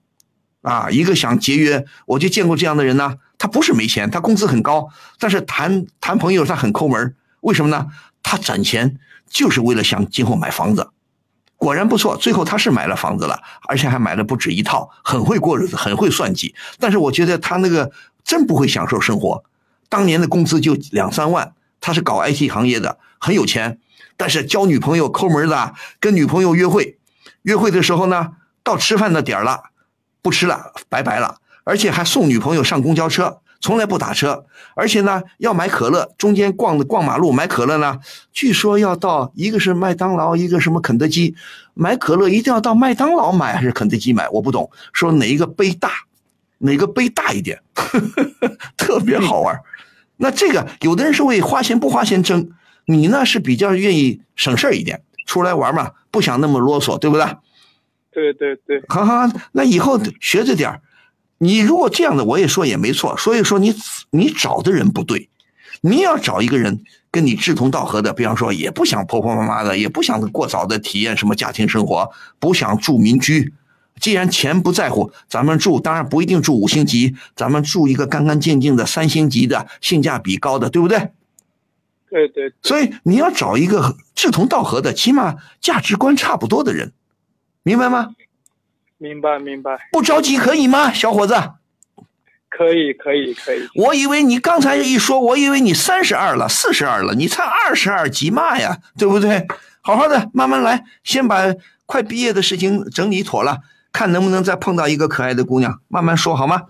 啊，一个想节约。我就见过这样的人呢，他不是没钱，他工资很高，但是谈谈朋友他很抠门。为什么呢？他攒钱就是为了想今后买房子。果然不错，最后他是买了房子了，而且还买了不止一套，很会过日子，很会算计。但是我觉得他那个真不会享受生活。当年的工资就两三万，他是搞 IT 行业的，很有钱，但是交女朋友抠门的，跟女朋友约会。约会的时候呢，到吃饭的点儿了，不吃了，拜拜了，而且还送女朋友上公交车，从来不打车，而且呢，要买可乐，中间逛的逛马路买可乐呢，据说要到一个是麦当劳，一个什么肯德基，买可乐一定要到麦当劳买还是肯德基买，我不懂，说哪一个杯大，哪个杯大一点，特别好玩。那这个有的人是为花钱不花钱争，你呢是比较愿意省事儿一点，出来玩嘛，不想那么啰嗦，对不对？对对对，好好，那以后学着点儿。你如果这样的，我也说也没错。所以说你你找的人不对，你要找一个人跟你志同道合的，比方说也不想婆婆妈妈的，也不想过早的体验什么家庭生活，不想住民居。既然钱不在乎，咱们住当然不一定住五星级，咱们住一个干干净净的三星级的，性价比高的，对不对？对对。所以你要找一个志同道合的，起码价值观差不多的人，明白吗？明白明白，不着急可以吗，小伙子？可以可以可以。我以为你刚才一说，我以为你三十二了，四十二了，你才二十二，急嘛呀？对不对？好好的，慢慢来，先把快毕业的事情整理妥了，看能不能再碰到一个可爱的姑娘，慢慢说好吗？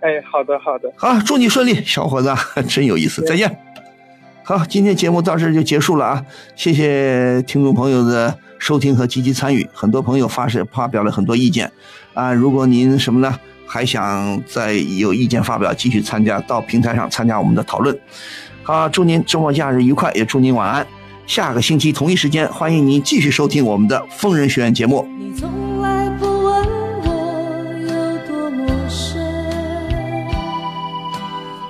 哎，好的好的。好，祝你顺利，小伙子，真有意思，再见。好，今天节目到这就结束了啊！谢谢听众朋友的收听和积极参与，很多朋友发是发表了很多意见啊。如果您什么呢，还想再有意见发表，继续参加到平台上参加我们的讨论。好，祝您周末假日愉快，也祝您晚安。下个星期同一时间，欢迎您继续收听我们的《疯人学院》节目。你从来不问我有多么，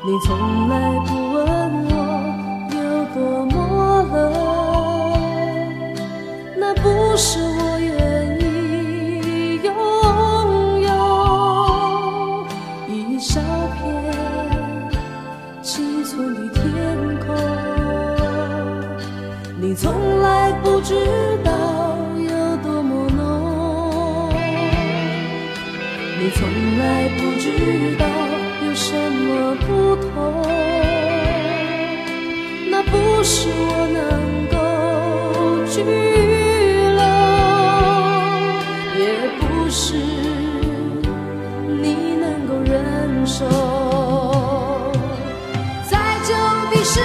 你从来不不是我愿意拥有一小片青翠的天空，你从来不知道有多么浓，你从来不知道有什么不同。那不是我能。忍受，再久的时